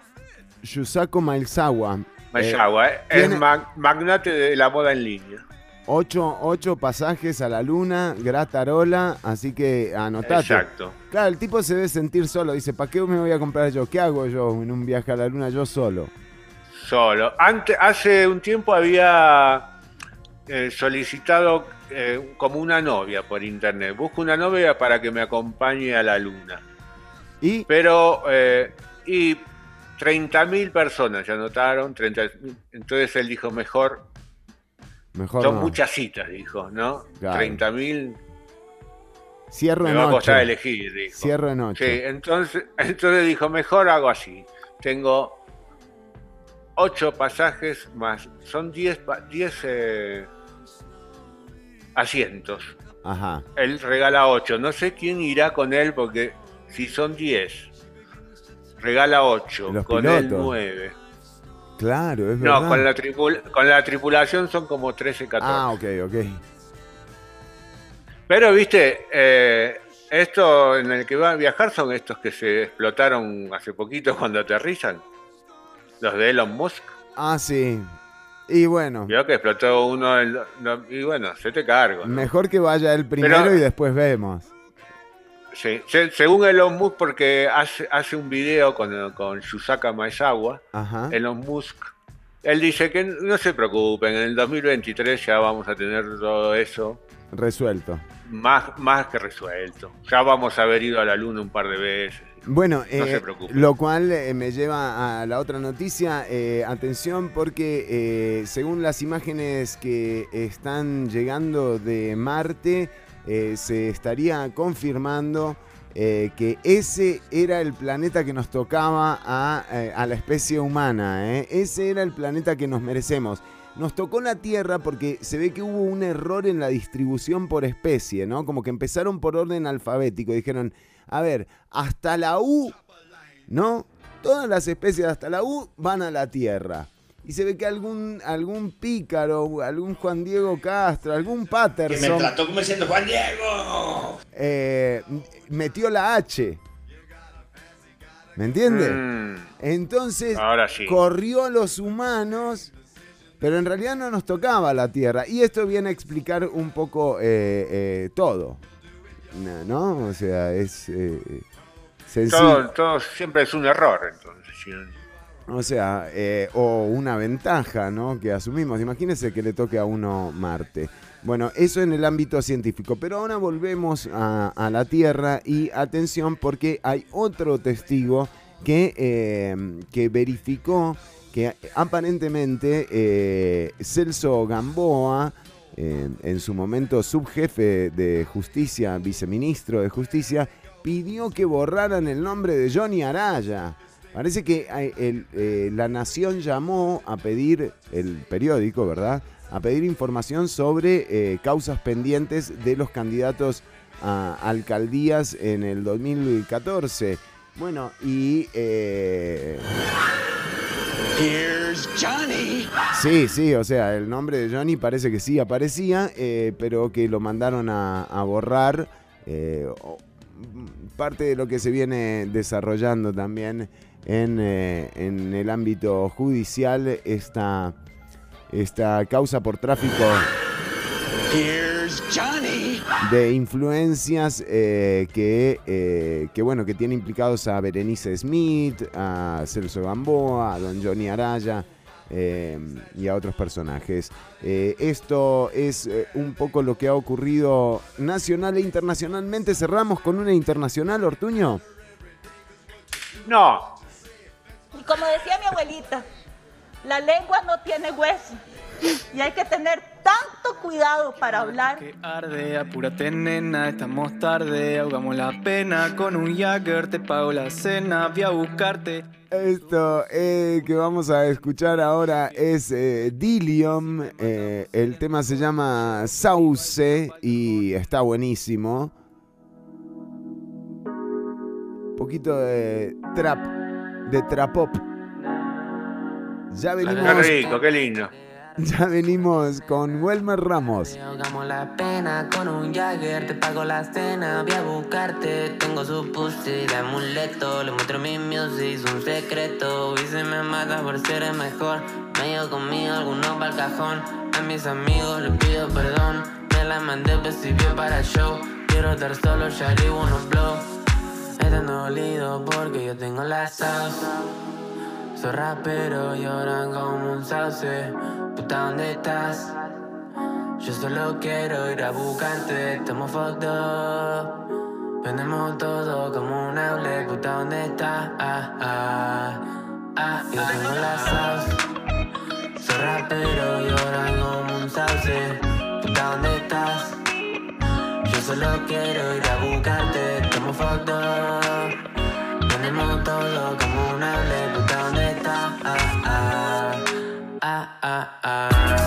Yusako Maezawa. Maezawa, ¿eh? tiene- es mag- magnate de la moda en línea. Ocho, ocho pasajes a la luna, gratarola, así que anotate. Exacto. Claro, el tipo se debe sentir solo. Dice, ¿para qué me voy a comprar yo? ¿Qué hago yo en un viaje a la luna yo solo? Solo. Antes, hace un tiempo había eh, solicitado eh, como una novia por internet. Busco una novia para que me acompañe a la luna. ¿Y? Pero, eh, y 30.000 personas se anotaron. 30.000. entonces él dijo, mejor, Mejor son no. muchas citas, dijo, ¿no? Claro. 30.000 Cierro me en va a ocho. costar elegir, dijo. Cierro en ocho. Sí, entonces, entonces dijo, mejor hago así. Tengo ocho pasajes más, son 10 pa- 10, eh, asientos. Ajá. Él regala 8. No sé quién irá con él porque si son 10, regala 8. Los Con pilotos. él 9. Claro, es No, verdad. con la, tripul- con la tripulación son como 13, 14. Ah, ok, ok. Pero, viste, eh, esto en el que va a viajar son estos que se explotaron hace poquito cuando aterrizan. Los de Elon Musk. Ah, sí. Y bueno, Vio que explotó uno el- no, y bueno, se te cargo. ¿no? mejor que vaya él primero Pero- y después vemos. Sí, se- según Elon Musk, porque hace, hace un video con, con Yusaka Maezawa, Ajá. Elon Musk, él dice que no se preocupen, en el 2023 ya vamos a tener todo eso Resuelto. más, más que resuelto. Ya vamos a haber ido a la luna un par de veces. Bueno, No eh, lo cual eh, me lleva a la otra noticia. Eh, atención porque según las imágenes que están llegando de Marte, eh, se estaría confirmando eh, que ese era el planeta que nos tocaba a, eh, a la especie humana. Ese era el planeta que nos merecemos. Nos tocó la Tierra porque se ve que hubo un error en la distribución por especie, ¿no? Como que empezaron por orden alfabético. Dijeron, a ver, hasta la U, ¿no? Todas las especies hasta la U van a la Tierra. Y se ve que algún, algún pícaro, algún Juan Diego Castro, algún Que me Patterson trató como diciendo Juan Diego. eh, metió la H. ¿Me entiende? Mm, Entonces ahora sí. corrió a los humanos, pero en realidad no nos tocaba la Tierra. Y esto viene a explicar un poco eh, eh, todo. No, ¿No? O sea, es eh, sencillo. Todo, todo siempre es un error, entonces. si no- O sea, eh, o una ventaja, ¿no? Que asumimos. Imagínense que le toque a uno Marte. Bueno, eso en el ámbito científico. Pero ahora volvemos a, la Tierra y atención porque hay otro testigo que, eh, que verificó que aparentemente eh, Celso Gamboa, en su momento subjefe de justicia, viceministro de justicia, pidió que borraran el nombre de Johnny Araya. Parece que eh, el, eh, La Nación llamó a pedir, el periódico, ¿verdad? A pedir información sobre eh, causas pendientes de los candidatos a alcaldías en el 2014. Bueno, y... eh, Here's Johnny. Sí, sí, o sea, el nombre de Johnny parece que sí aparecía, eh, pero que lo mandaron a, a borrar. eh, o- parte de lo que se viene desarrollando también en, eh, en el ámbito judicial, esta, esta causa por tráfico de influencias eh, que, eh, que, bueno, que tiene implicados a Berenice Smith, a Celso Gamboa, a Don Johnny Araya eh, y a otros personajes. Eh, esto es eh, un poco lo que ha ocurrido nacional e internacionalmente. Cerramos con una internacional, Ortuño. No, como decía mi abuelita, la lengua no tiene hueso y hay que tener tanto cuidado para hablar. Que arde, apúrate nena, estamos tarde, ahogamos la pena, con un Jagger te pago la cena, voy a buscarte. Esto eh, que vamos a escuchar ahora es eh, Dilium. eh, el tema se llama Sauce y está buenísimo. Un poquito de trap, de trapop. Ya qué venimos, rico, qué lindo. ya venimos con Welmer Ramos. Ahogamos la pena con un Jagger, te pago la cena, voy a buscarte, tengo su pussy de amuleto, le muestro mi music, es un secreto, y se me mata por ser el mejor, me llevo conmigo algunos pa'l cajón, a mis amigos les pido perdón, me la mandé recibió para el show, quiero estar solo, ya unos blow, están dolido porque yo tengo la sauce. Soy rapero, lloran como un sauce. Puta, ¿dónde estás? Yo solo quiero ir a buscarte, estamos up. Vendemos todo como un outlet, puta, ¿dónde estás? Ah, ah, ah, yo tengo la sauce. Soy rapero ahora como un sauce. Puta, ¿dónde estás? Yo solo quiero ir a buscarte, fucked up. Vendemos todo como un outlet, puta, ¿dónde estás? Ah, ah, ah, ah, ah.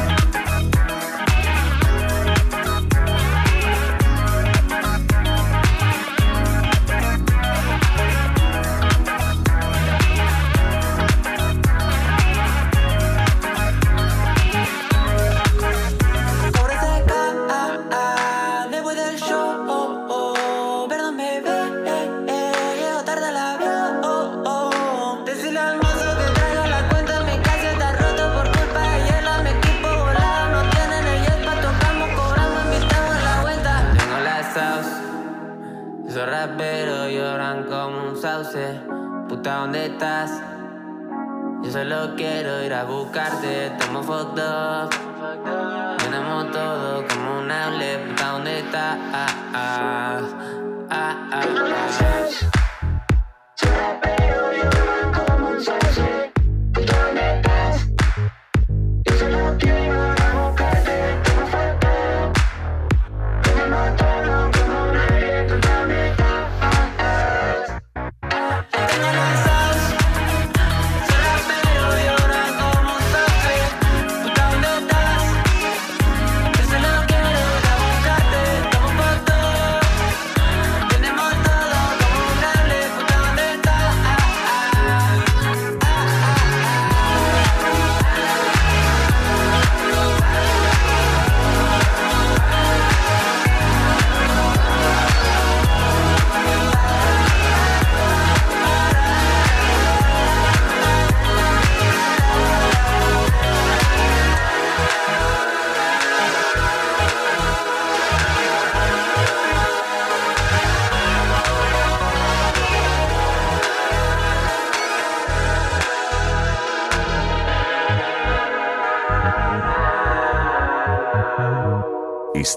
Buscarte, estamos fucked up.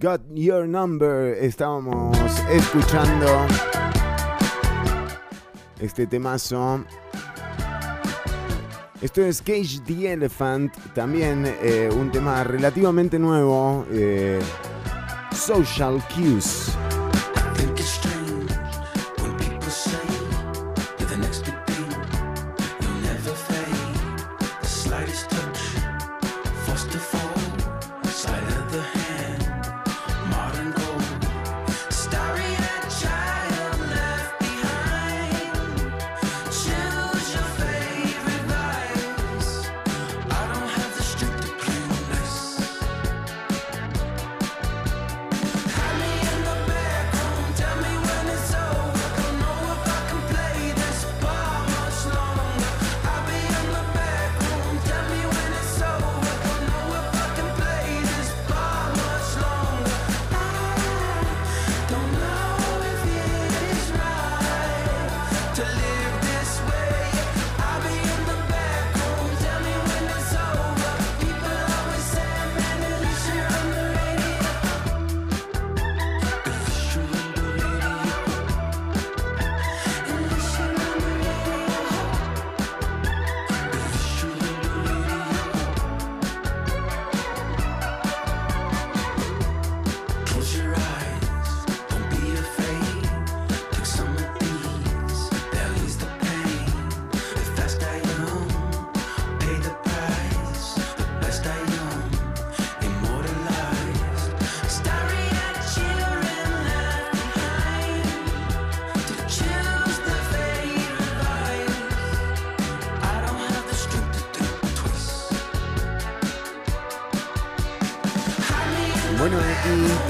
Got Your Number. Estábamos escuchando este temazo. Esto es Cage the Elephant, también eh, un tema relativamente nuevo. eh, Social Cues.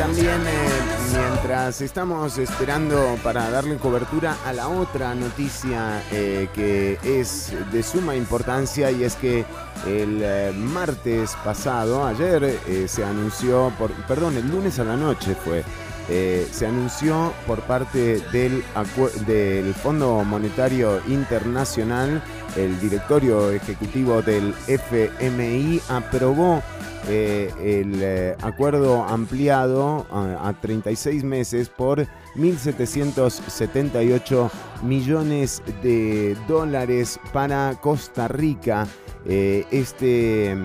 También eh, mientras estamos esperando para darle cobertura a la otra noticia eh, que es de suma importancia y es que el eh, martes pasado, ayer, se anunció, por, perdón, el lunes a la noche fue, se anunció por parte del, del Fondo Monetario Internacional, el directorio ejecutivo del FMI aprobó eh, el eh, acuerdo ampliado a, a 36 meses por 1.778 millones de dólares para Costa Rica. Eh, este,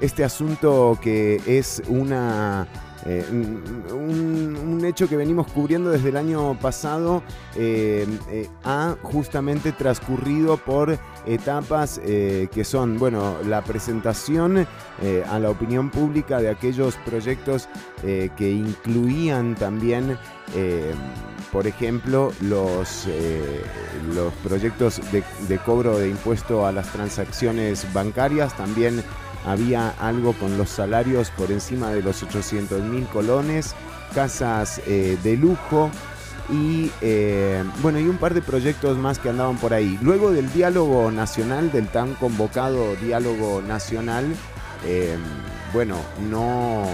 este asunto que es una... eh, un, hecho que venimos cubriendo desde el año pasado eh, eh, ha justamente transcurrido por etapas eh, que son, bueno, la presentación eh, a la opinión pública de aquellos proyectos eh, que incluían también, por ejemplo, los, los proyectos de, cobro de impuesto a las transacciones bancarias, también había algo con los salarios por encima de los 800 mil colones, casas de lujo y eh, bueno, y un par de proyectos más que andaban por ahí. Luego del diálogo nacional, del tan convocado diálogo nacional, eh, bueno, no,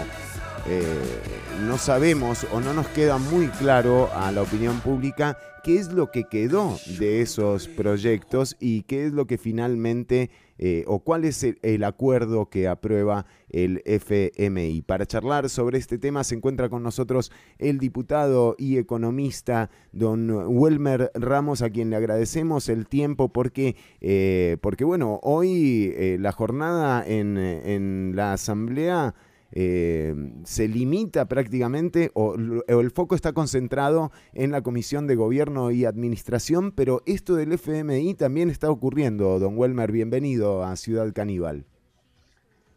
eh, no sabemos o no nos queda muy claro a la opinión pública qué es lo que quedó de esos proyectos y qué es lo que finalmente eh, o cuál es el acuerdo que aprueba el FMI. Para charlar sobre este tema se encuentra con nosotros el diputado y economista don Wilmer Ramos, a quien le agradecemos el tiempo porque, eh, porque bueno, hoy eh, la jornada en, en la Asamblea eh, se limita prácticamente o, el foco está concentrado en la Comisión de Gobierno y Administración, pero esto del FMI también está ocurriendo. Don Welmer, bienvenido a Ciudad Caníbal.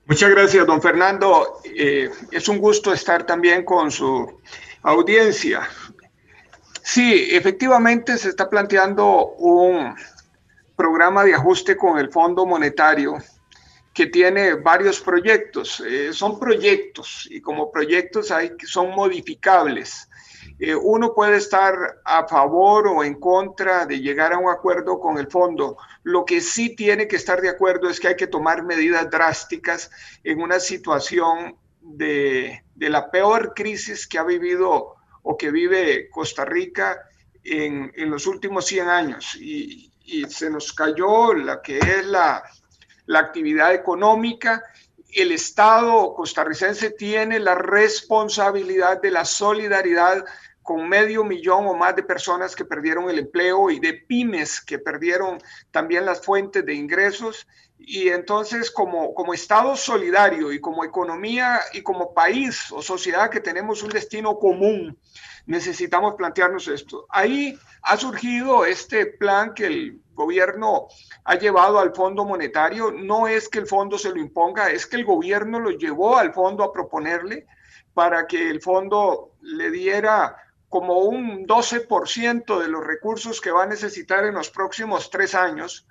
Muchas gracias, don Fernando. Eh, es un gusto estar también con su audiencia. Sí, efectivamente se está planteando un programa de ajuste con el Fondo Monetario que tiene varios proyectos. Eh, son proyectos y como proyectos hay, son modificables. Eh, uno puede estar a favor o en contra de llegar a un acuerdo con el fondo. Lo que sí tiene que estar de acuerdo es que hay que tomar medidas drásticas en una situación de, de la peor crisis que ha vivido o que vive Costa Rica en, en los últimos 100 años. Y, y se nos cayó la que es la, la actividad económica. El Estado costarricense tiene la responsabilidad de la solidaridad con medio millón o más de personas que perdieron el empleo y de pymes que perdieron también las fuentes de ingresos. Y entonces como, como Estado solidario y como economía y como país o sociedad que tenemos un destino común, necesitamos plantearnos esto. Ahí ha surgido este plan que el gobierno ha llevado al Fondo Monetario. No es que el fondo se lo imponga, es que el gobierno lo llevó al fondo a proponerle para que el fondo le diera como un 12% de los recursos que va a necesitar en los próximos tres años.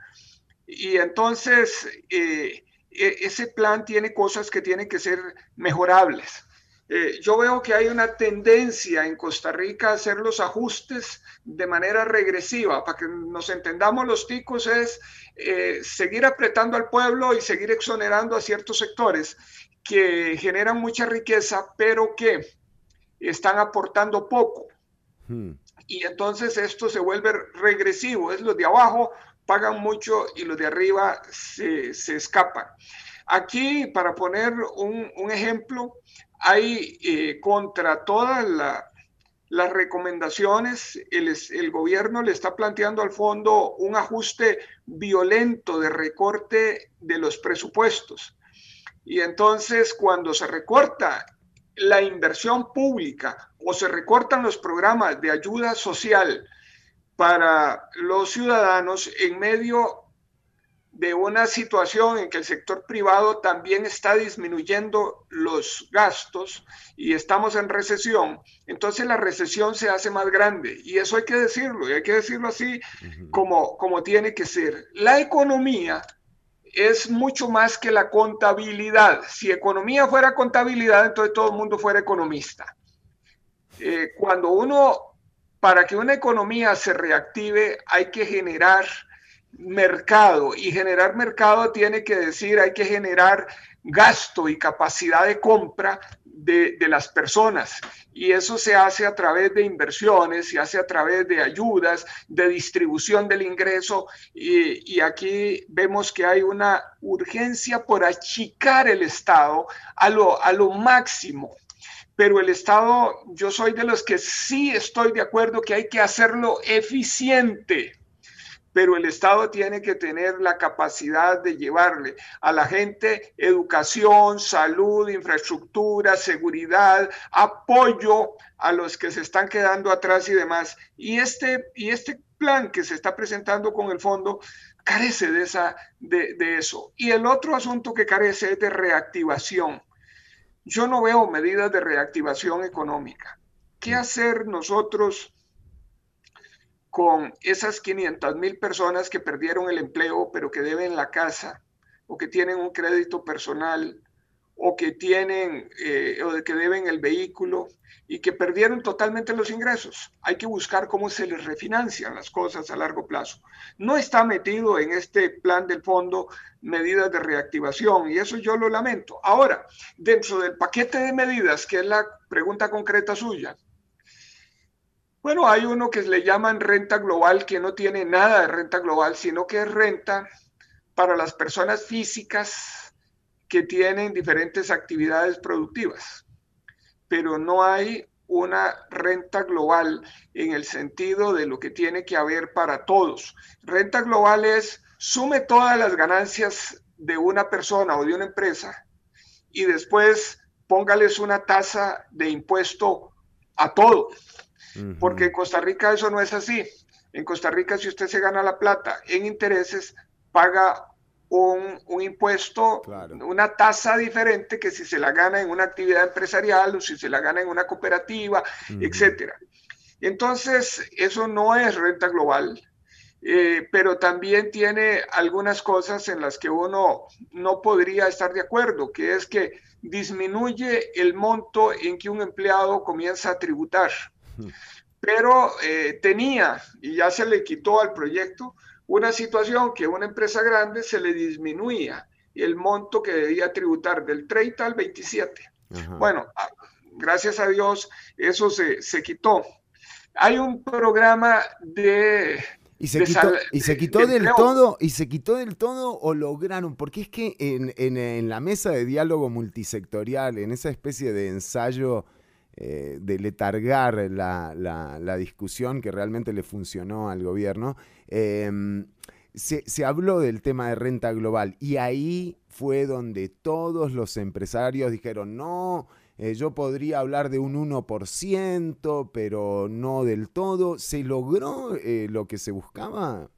Y entonces eh, e, ese plan tiene cosas que tienen que ser mejorables. Eh, yo veo que hay una tendencia en Costa Rica a hacer los ajustes de manera regresiva. Para que nos entendamos los ticos es eh, seguir apretando al pueblo y seguir exonerando a ciertos sectores que generan mucha riqueza, pero que están aportando poco. Hmm. Y entonces esto se vuelve regresivo. Es los de abajo pagan mucho y los de arriba se, se escapan. Aquí, para poner un, un ejemplo, hay eh, contra todas las recomendaciones, el, el, gobierno le está planteando al fondo un ajuste violento de recorte de los presupuestos. Y entonces cuando se recorta la inversión pública o se recortan los programas de ayuda social para los ciudadanos en medio de una situación en que el sector privado también está disminuyendo los gastos y estamos en recesión, entonces la recesión se hace más grande y eso hay que decirlo y hay que decirlo así como, como tiene que ser. La economía es mucho más que la contabilidad. Si economía fuera contabilidad, entonces todo el mundo fuera economista. Eh, cuando uno, para que una economía se reactive, hay que generar mercado y generar mercado tiene que decir hay que generar gasto y capacidad de compra de, las personas. Y eso se hace a través de inversiones, se hace a través de ayudas, de distribución del ingreso. Y, y aquí vemos que hay una urgencia por achicar el Estado a lo, a lo máximo. Pero el Estado, yo soy de los que sí estoy de acuerdo que hay que hacerlo eficiente pero el Estado tiene que tener la capacidad de llevarle a la gente educación, salud, infraestructura, seguridad, apoyo a los que se están quedando atrás y demás. Y este, y este plan que se está presentando con el fondo carece de, esa, de, de eso. Y el otro asunto que carece es de reactivación. Yo no veo medidas de reactivación económica. ¿Qué hacer nosotros? Con esas 500 mil personas que perdieron el empleo, pero que deben la casa, o que tienen un crédito personal, o que tienen, eh, o que deben el vehículo, y que perdieron totalmente los ingresos. Hay que buscar cómo se les refinancian las cosas a largo plazo. No está metido en este plan del fondo medidas de reactivación, y eso yo lo lamento. Ahora, dentro del paquete de medidas, que es la pregunta concreta suya, bueno, hay uno que le llaman renta global, que no tiene nada de renta global, sino que es renta para las personas físicas que tienen diferentes actividades productivas. Pero no hay una renta global en el sentido de lo que tiene que haber para todos. Renta global es sume todas las ganancias de una persona o de una empresa y después póngales una tasa de impuesto a todo, porque en Costa Rica eso no es así. En Costa Rica, si usted se gana la plata en intereses, paga un, impuesto, una tasa diferente que si se la gana en una actividad empresarial o si se la gana en una cooperativa, etcétera. Entonces, eso no es renta global, eh, pero también tiene algunas cosas en las que uno no podría estar de acuerdo, que es que disminuye el monto en que un empleado comienza a tributar. Pero eh, tenía, y ya se le quitó al proyecto, una situación que a una empresa grande se le disminuía el monto que debía tributar del 30 al 27. Bueno, ah, gracias a Dios eso se, se quitó. Hay un programa de y se, quitó, y se quitó del todo, y se quitó del todo o lograron, porque es que en, en, en la mesa de diálogo multisectorial, en esa especie de ensayo eh, de letargar la, la, discusión que realmente le funcionó al gobierno, em, se, se, habló del tema de renta global y ahí fue donde todos los empresarios dijeron, no, eh, yo podría hablar de un 1%, pero no del todo. ¿Se logró eh, lo que se buscaba?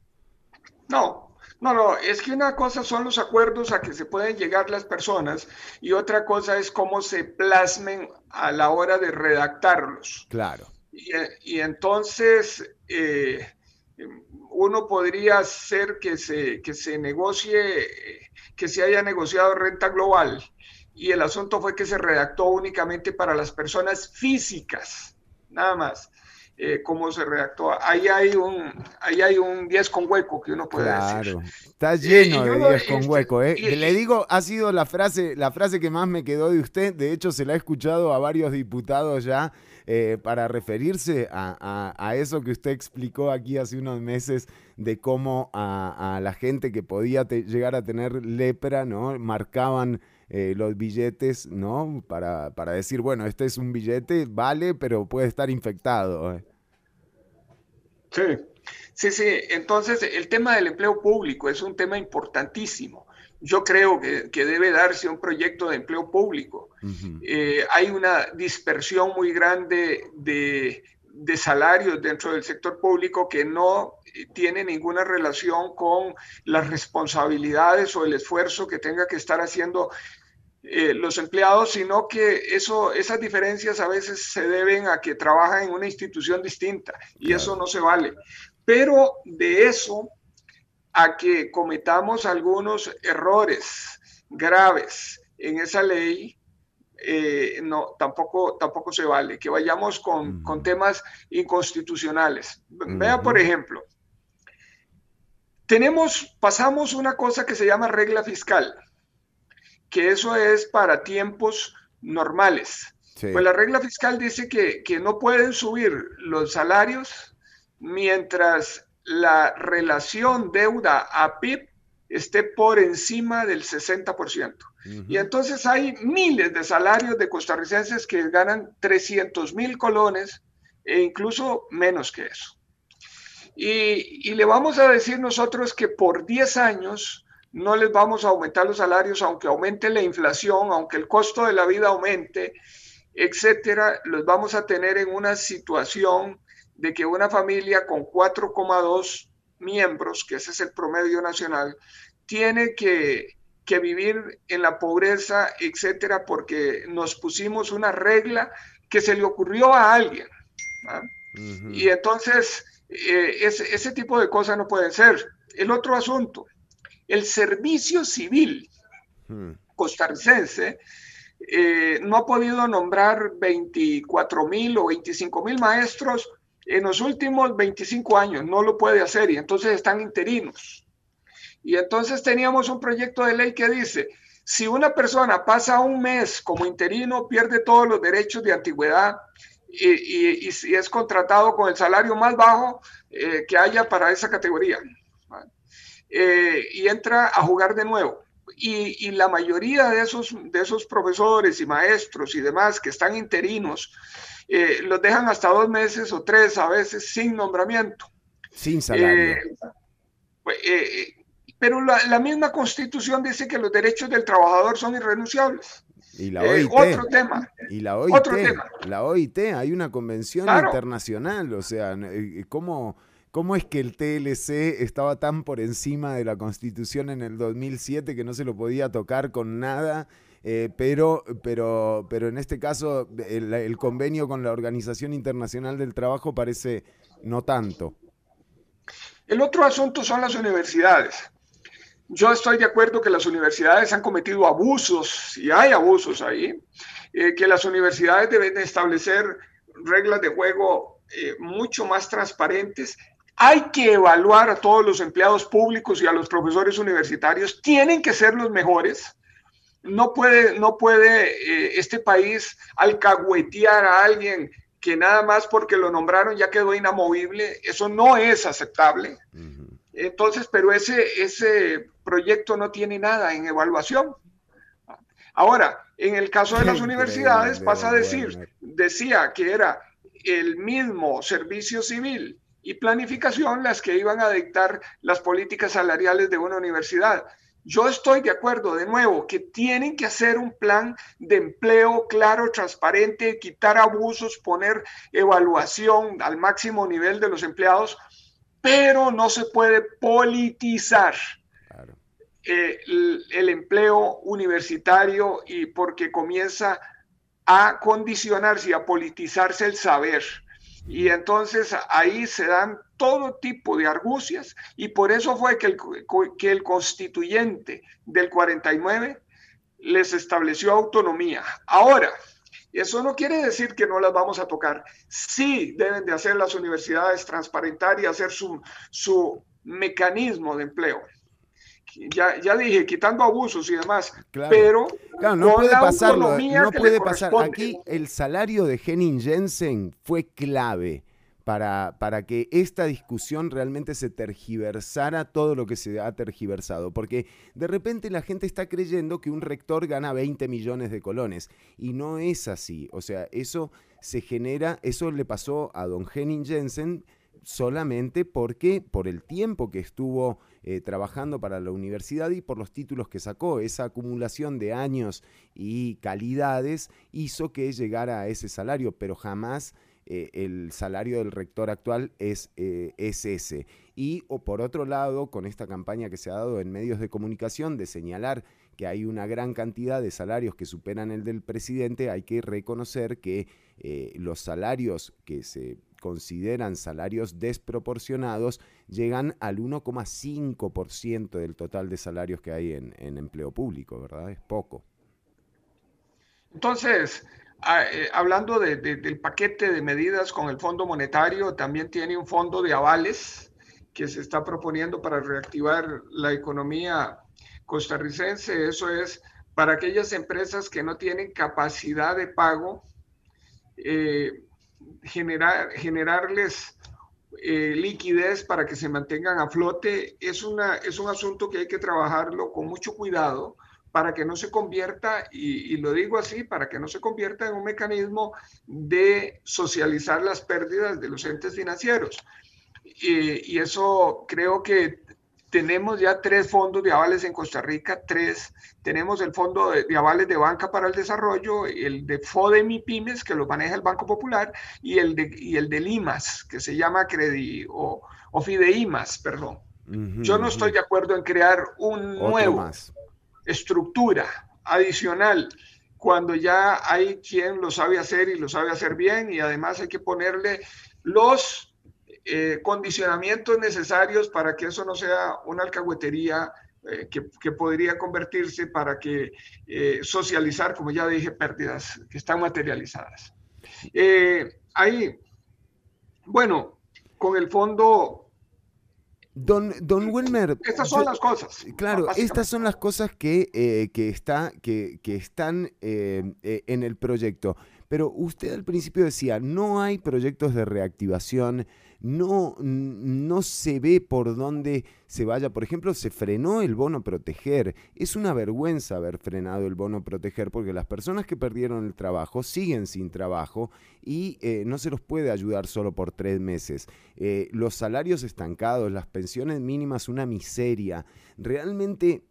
No, no, no, es que una cosa son los acuerdos a que se pueden llegar las personas y otra cosa es cómo se plasmen a la hora de redactarlos. Claro. Y, entonces eh, uno podría hacer que se, que se negocie, que se haya negociado renta global y el asunto fue que se redactó únicamente para las personas físicas, nada más. Eh, cómo se redactó. Ahí hay un ahí hay un 10 con hueco que uno puede claro, Está lleno de 10 con hueco, ¿eh? Le digo, ha sido la frase, la frase que más me quedó de usted. De hecho, se la he escuchado a varios diputados ya eh, para referirse a, eso que usted explicó aquí hace unos meses de cómo a, a la gente que podía llegar a tener lepra, ¿no? Marcaban eh, los billetes, ¿no? Para, para, decir, bueno, este es un billete, vale, pero puede estar infectado. ¿eh? Sí, sí, sí. Entonces, el tema del empleo público es un tema importantísimo. Yo creo que, que debe darse un proyecto de empleo público. Eh, hay una dispersión muy grande de, de salarios dentro del sector público que no tiene ninguna relación con las responsabilidades o el esfuerzo que tenga que estar haciendo eh, los empleados, sino que eso, esas diferencias a veces se deben a que trabajan en una institución distinta y eso no se vale. Pero de eso a que cometamos algunos errores graves en esa ley, eh, no, tampoco, tampoco se vale, que vayamos con, con temas inconstitucionales. Vea, por ejemplo, tenemos, pasamos una cosa que se llama regla fiscal que eso es para tiempos normales. Pues la regla fiscal dice que, no pueden subir los salarios mientras la relación deuda a PIB esté por encima del 60%. Y entonces hay miles de salarios de costarricenses que ganan 300 mil colones e incluso menos que eso. Y, y, le vamos a decir nosotros que por 10 años no les vamos a aumentar los salarios, aunque aumente la inflación, aunque el costo de la vida aumente, etcétera, los vamos a tener en una situación de que una familia con 4,2 miembros, que ese es el promedio nacional, tiene que, vivir en la pobreza, etcétera, porque nos pusimos una regla que se le ocurrió a alguien. Y entonces, eh, ese, ese tipo de cosas no pueden ser. El otro asunto, el servicio civil hmm. costarricense eh, no ha podido nombrar 24 mil o 25 mil maestros en los últimos 25 años, no lo puede hacer y entonces están interinos. Y entonces teníamos un proyecto de ley que dice, si una persona pasa un mes como interino, pierde todos los derechos de antigüedad y, y, es contratado con el salario más bajo eh, que haya para esa categoría. Eh, y entra a jugar de nuevo. Y, la mayoría de esos, de esos profesores y maestros y demás que están interinos, eh, los dejan hasta dos meses o tres a veces sin nombramiento. Sin salario. Eh, pues, pero la, misma constitución dice que los derechos del trabajador son irrenunciables. Y la Eh, OIT. otro tema. Y la OIT. Otro tema. La OIT, hay una convención Claro. internacional. O sea, eh, ¿cómo, ¿cómo es que el TLC estaba tan por encima de la Constitución en el 2007 que no se lo podía tocar con nada? Eh, pero, pero, pero en este caso, el, convenio con la Organización Internacional del Trabajo parece no tanto. El otro asunto son las universidades. Yo estoy de acuerdo que las universidades han cometido abusos y hay abusos ahí, eh, que las universidades deben de establecer reglas de juego eh, mucho más transparentes. Hay que evaluar a todos los empleados públicos y a los profesores universitarios. Tienen que ser los mejores. No puede, no puede eh, este país alcahuetear a alguien que nada más porque lo nombraron ya quedó inamovible. Eso no es aceptable. Entonces, pero ese, ese proyecto no tiene nada en evaluación. Ahora, en el caso de las universidades, pasa a decir, decía que era el mismo servicio civil y planificación las que iban a dictar las políticas salariales de una universidad. Yo estoy de acuerdo, de nuevo, que tienen que hacer un plan de empleo claro, transparente, quitar abusos, poner evaluación al máximo nivel de los empleados, pero no se puede politizar eh, el, el empleo universitario y porque comienza a condicionarse y a politizarse el saber. Y entonces ahí se dan todo tipo de argucias y por eso fue que el, que el constituyente del 49 les estableció autonomía. Ahora, eso no quiere decir que no las vamos a tocar. Sí deben de hacer las universidades transparentar y hacer su, su mecanismo de empleo. Ya, ya dije, quitando abusos y demás, Claro. pero Claro, no puede pasarlo, no puede pasar. Aquí el salario de Henning Jensen fue clave para, para que esta discusión realmente se tergiversara todo lo que se ha tergiversado. Porque de repente la gente está creyendo que un rector gana 20 millones de colones. Y no es así. O sea, eso se genera, eso le pasó a don Henning Jensen solamente porque por el tiempo que estuvo eh, trabajando para la universidad y por los títulos que sacó. Esa acumulación de años y calidades hizo que llegara a ese salario, pero jamás eh, el salario del rector actual es, eh, es ese. Y o por otro lado, con esta campaña que se ha dado en medios de comunicación de señalar que hay una gran cantidad de salarios que superan el del presidente, hay que reconocer que los salarios que se consideran salarios desproporcionados llegan al 1,5% del total de salarios que hay en, en empleo público, ¿verdad? Es poco. Entonces, ah, eh, hablando de- de- del paquete de medidas con el Fondo Monetario, también tiene un fondo de avales que se está proponiendo para reactivar la economía costarricense. Eso es para aquellas empresas que no tienen capacidad de pago, eh, generar, generarles eh, liquidez para que se mantengan a flote. Es, una, es un asunto que hay que trabajarlo con mucho cuidado para que no se convierta, y, lo digo así, para que no se convierta en un mecanismo de socializar las pérdidas de los entes financieros. Y eso creo que tenemos ya tres fondos de avales en Costa Rica, tres. Tenemos el fondo de, de avales de banca para el desarrollo, el de FODEMIPYMES, que lo maneja el Banco Popular, y el de, y el de Limas, que se llama Credi, o, o Fideimas, perdón. Yo no estoy de acuerdo en crear un Otro nuevo más. estructura adicional cuando ya hay quien lo sabe hacer y lo sabe hacer bien y además hay que ponerle los eh, condicionamientos necesarios para que eso no sea una alcahuetería eh, que, que podría convertirse para que eh, socializar, como ya dije, pérdidas que están materializadas. Ahí, bueno, con el fondo Don, don Wilmer. Estas son las cosas. Claro, estas son las cosas que, que, está, que, que están en el proyecto. Pero usted al principio decía, no hay proyectos de reactivación, no, no se ve por dónde se vaya. Por ejemplo, se frenó el bono proteger. Es una vergüenza haber frenado el bono proteger porque las personas que perdieron el trabajo siguen sin trabajo y eh, no se los puede ayudar solo por tres meses. Eh, los salarios estancados, las pensiones mínimas, una miseria. Realmente,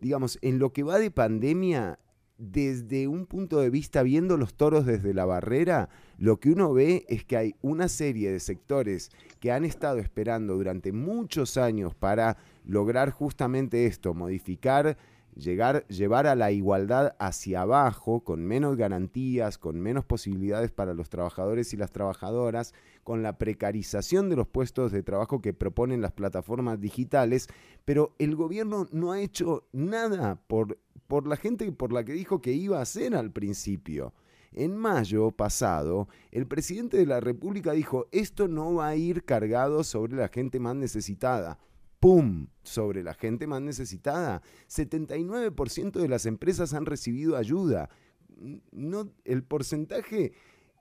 digamos, en lo que va de pandemia, desde un punto de vista, viendo los toros desde la barrera, lo que uno ve es que hay una serie de sectores que han estado esperando durante muchos años para lograr justamente esto, modificar llegar, llevar a la igualdad hacia abajo, con menos garantías, con menos posibilidades para los trabajadores y las trabajadoras, con la precarización de los puestos de trabajo que proponen las plataformas digitales, pero el gobierno no ha hecho nada por, por la gente por la que dijo que iba a hacer al principio. En mayo pasado, el presidente de la República dijo, esto no va a ir cargado sobre la gente más necesitada. ¡Pum!, sobre la gente más necesitada. 79% de las empresas han recibido ayuda. No, el porcentaje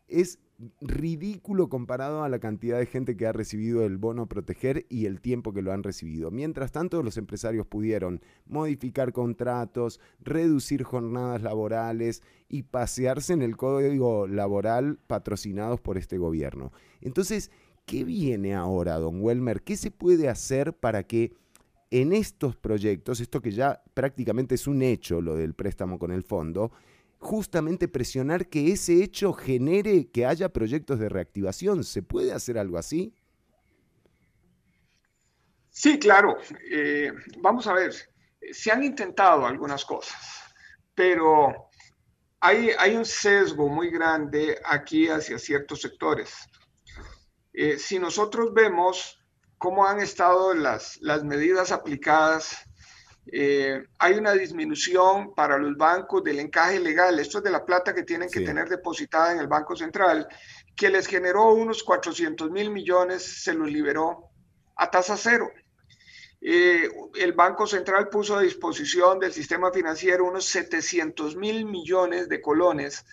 es ridículo comparado a la cantidad de gente que ha recibido el bono proteger y el tiempo que lo han recibido. Mientras tanto, los empresarios pudieron modificar contratos, reducir jornadas laborales y pasearse en el código laboral patrocinados por este gobierno. Entonces, ¿Qué viene ahora, don Welmer? ¿Qué se puede hacer para que en estos proyectos, esto que ya prácticamente es un hecho, lo del préstamo con el fondo, justamente presionar que ese hecho genere que haya proyectos de reactivación? ¿Se puede hacer algo así? Sí, claro. Eh, vamos a ver, se han intentado algunas cosas, pero hay, hay un sesgo muy grande aquí hacia ciertos sectores. Eh, si nosotros vemos cómo han estado las, las medidas aplicadas, eh, hay una disminución para los bancos del encaje legal, esto es de la plata que tienen que tener depositada en el Banco Central, que les generó unos 400 mil millones, se los liberó a tasa cero. Eh, el Banco Central puso a disposición del sistema financiero unos 700 mil millones de colones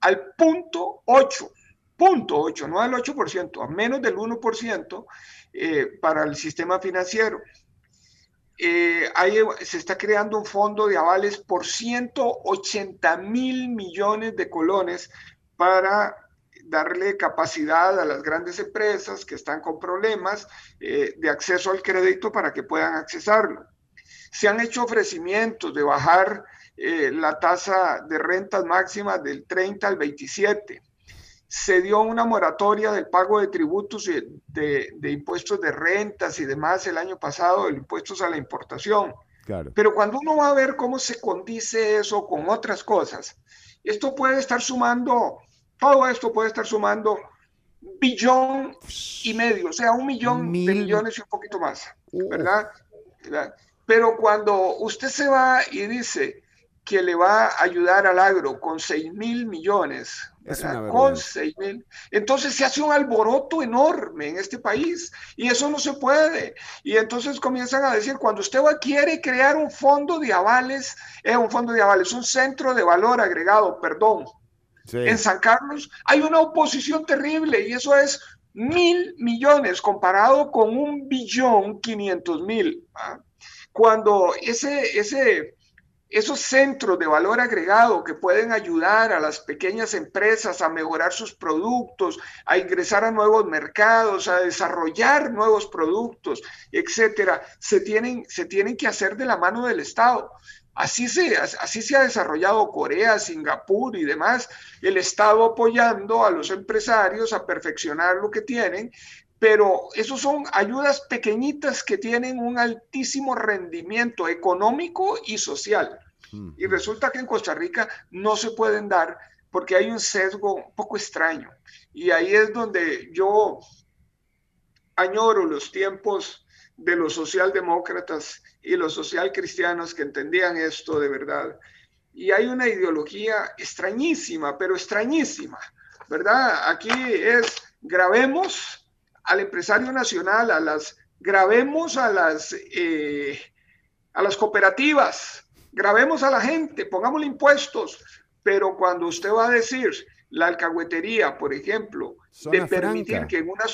al punto 8 8, no al 8%, a menos del 1% eh, para el sistema financiero. Eh, se está creando un fondo de avales por 180 mil millones de colones para darle capacidad a las grandes empresas que están con problemas eh, de acceso al crédito para que puedan accesarlo. Se han hecho ofrecimientos de bajar la tasa de rentas máxima del 30 al 27 se dio una moratoria del pago de tributos y de, impuestos de rentas y demás el año pasado, de impuestos a la importación. Pero cuando uno va a ver cómo se condice eso con otras cosas, esto puede estar sumando, todo esto puede estar sumando billón y medio, o sea, un millón de millones y un poquito más, ¿verdad? Pero cuando usted se va y dice que le va a ayudar al agro con 6 mil millones, con 6 mil. Entonces se hace un alboroto enorme en este país y eso no se puede. Y entonces comienzan a decir, cuando usted va, quiere crear un fondo de avales, eh, un fondo de avales, un centro de valor agregado, perdón, en San Carlos, hay una oposición terrible y eso es mil millones comparado con un billón quinientos mil. Cuando ese, ese, esos centros de valor agregado que pueden ayudar a las pequeñas empresas a mejorar sus productos, a ingresar a nuevos mercados, a desarrollar nuevos productos, etcétera, se tienen, se tienen que hacer de la mano del Estado. Así se, así se ha desarrollado Corea, Singapur y demás, el Estado apoyando a los empresarios a perfeccionar lo que tienen, pero esos son ayudas pequeñitas que tienen un altísimo rendimiento económico y social. Y resulta que en Costa Rica no se pueden dar porque hay un sesgo un poco extraño. Y ahí es donde yo añoro los tiempos de los socialdemócratas y los socialcristianos que entendían esto de verdad. Y hay una ideología extrañísima, pero extrañísima, ¿verdad? Aquí es grabemos al empresario nacional, a las grabemos a las eh, a las cooperativas, grabemos a la gente, pongámosle impuestos, pero cuando usted va a decir la alcahuetería, por ejemplo, de permitir que en, una,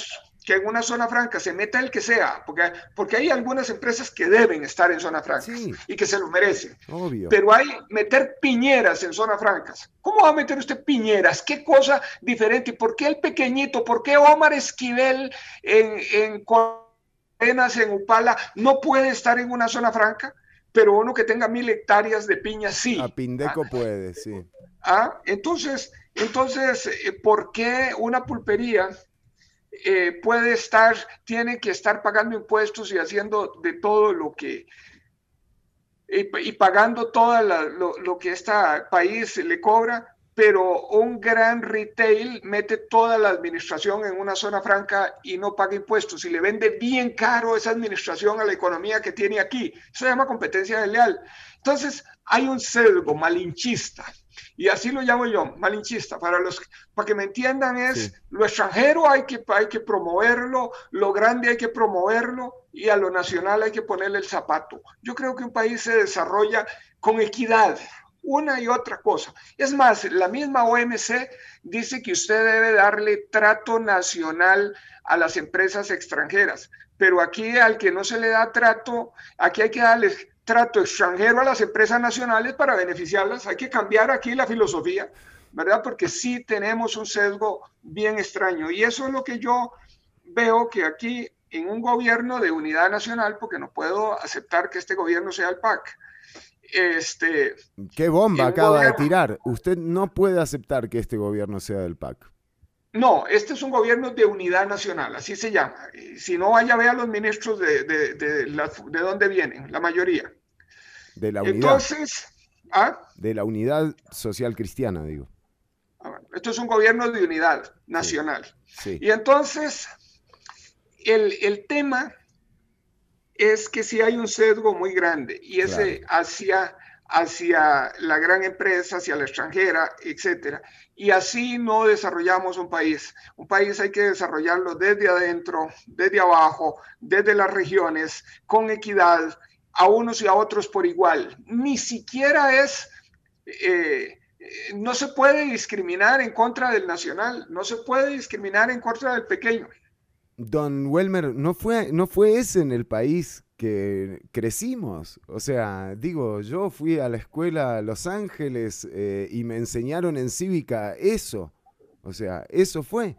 que en una zona franca se meta el que sea, porque, porque hay algunas empresas que deben estar en zona franca y que se lo merecen. Pero hay meter piñeras en zona francas. ¿Cómo va a meter usted piñeras? ¿Qué cosa diferente? ¿Por qué el pequeñito? ¿Por qué Omar Esquivel en, en en Upala no puede estar en una zona franca? pero uno que tenga mil hectáreas de piña sí. A Pindeco puede, sí. Ah, entonces, entonces, eh, ¿por qué una pulpería eh, puede estar, tiene que estar pagando impuestos y haciendo de todo lo que, y, pagando todo lo, lo, que este país le cobra, pero un gran retail mete toda la administración en una zona franca y no paga impuestos y le vende bien caro esa administración a la economía que tiene aquí. Eso se llama competencia desleal. Entonces, hay un sesgo malinchista y así lo llamo yo, malinchista. Para, los, para que me entiendan es, lo extranjero hay que, hay que promoverlo, lo grande hay que promoverlo y a lo nacional hay que ponerle el zapato. Yo creo que un país se desarrolla con equidad, una y otra cosa. Es más, la misma OMC dice que usted debe darle trato nacional a las empresas extranjeras, pero aquí al que no se le da trato, aquí hay que darle trato extranjero a las empresas nacionales para beneficiarlas. Hay que cambiar aquí la filosofía, ¿verdad? Porque sí tenemos un sesgo bien extraño. Y eso es lo que yo veo que aquí en un gobierno de unidad nacional, porque no puedo aceptar que este gobierno sea el PAC. Este, ¿Qué bomba acaba de tirar? Usted no puede aceptar que este gobierno sea del PAC. No, este es un gobierno de unidad nacional, así se llama. Si no, vaya a ver a los ministros de, de, de, de dónde vienen, la mayoría. De la unidad. Entonces, ¿ah? De la unidad social cristiana, digo. Esto es un gobierno de unidad nacional. Sí. Y entonces, el, el, tema es que si hay un sesgo muy grande y ese hacia, hacia la gran empresa, hacia la extranjera, etcétera. Y así no desarrollamos un país. Un país hay que desarrollarlo desde adentro, desde abajo, desde las regiones, con equidad, a unos y a otros por igual. Ni siquiera es, eh, no se puede discriminar en contra del nacional, no se puede discriminar en contra del pequeño. Don Welmer, no fue, no fue ese en el país que crecimos. O sea, digo, yo fui a la escuela Los Ángeles eh, y me enseñaron en cívica eso. O sea, eso fue.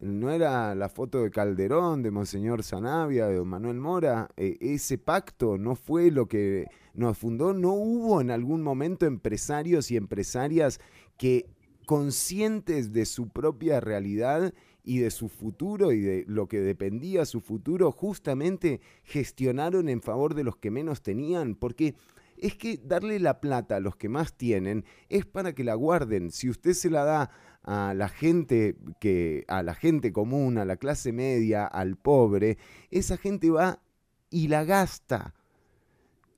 No era la foto de Calderón, de Monseñor Zanavia, de Don Manuel Mora. E, ese pacto no fue lo que nos fundó. No hubo en algún momento empresarios y empresarias que conscientes de su propia realidad y de su futuro y de lo que dependía su futuro, justamente gestionaron en favor de los que menos tenían, porque es que darle la plata a los que más tienen es para que la guarden. Si usted se la da a la gente que a la gente común, a la clase media, al pobre, esa gente va y la gasta.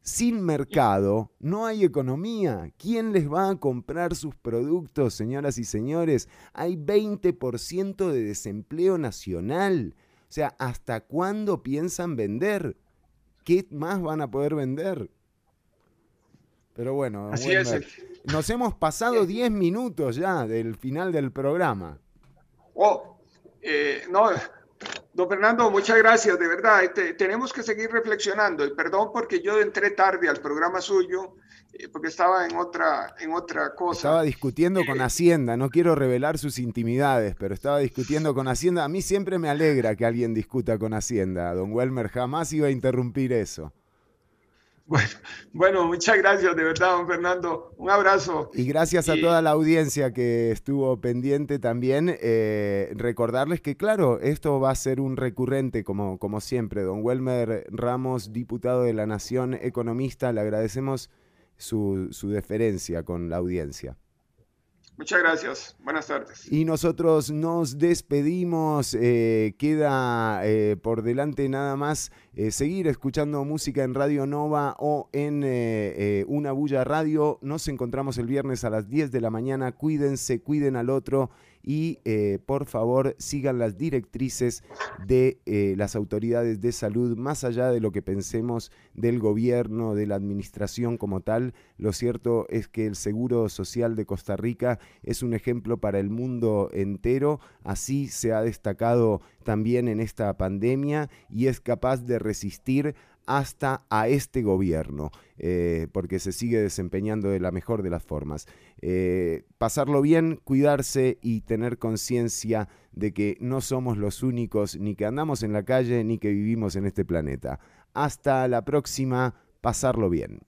Sin mercado no hay economía. ¿Quién les va a comprar sus productos, señoras y señores? Hay 20% de desempleo nacional. O sea, ¿hasta cuándo piensan vender? ¿Qué más van a poder vender? Pero bueno, Así es. Nos hemos pasado 10 minutos ya del final del programa. Oh, eh, no, don Fernando, muchas gracias, de verdad. Este, tenemos que seguir reflexionando y perdón porque yo entré tarde al programa suyo eh, porque estaba en otra, en otra cosa. Estaba discutiendo con Eh, Hacienda, no quiero revelar sus intimidades, pero estaba discutiendo con Hacienda. A mí siempre me alegra que alguien discuta con Hacienda. Don Welmer jamás iba a interrumpir eso. Bueno, bueno, muchas gracias, de verdad, don Fernando. Un abrazo. Y gracias a Y- toda la audiencia que estuvo pendiente también, eh, recordarles que claro, esto va a ser un recurrente como, como siempre. Don Welmer Ramos, diputado de la Nación, economista, le agradecemos su, su deferencia con la audiencia. Muchas gracias. Buenas tardes. Y nosotros nos despedimos. eh, queda eh, por delante nada más eh, seguir escuchando música en Radio Nova o en eh, eh, Una Bulla Radio. Nos encontramos el viernes a las 10 de la mañana. Cuídense, cuiden al otro y eh, por favor sigan las directrices de eh, las autoridades de salud, más allá de lo que pensemos del gobierno, de la administración como tal. Lo cierto es que el Seguro Social de Costa Rica es un ejemplo para el mundo entero, así se ha destacado también en esta pandemia y es capaz de resistir hasta a este gobierno, eh, porque se sigue desempeñando de la mejor de las formas. Eh, pasarlo bien, cuidarse y tener conciencia de que no somos los únicos, ni que andamos en la calle, ni que vivimos en este planeta. Hasta la próxima, pasarlo bien.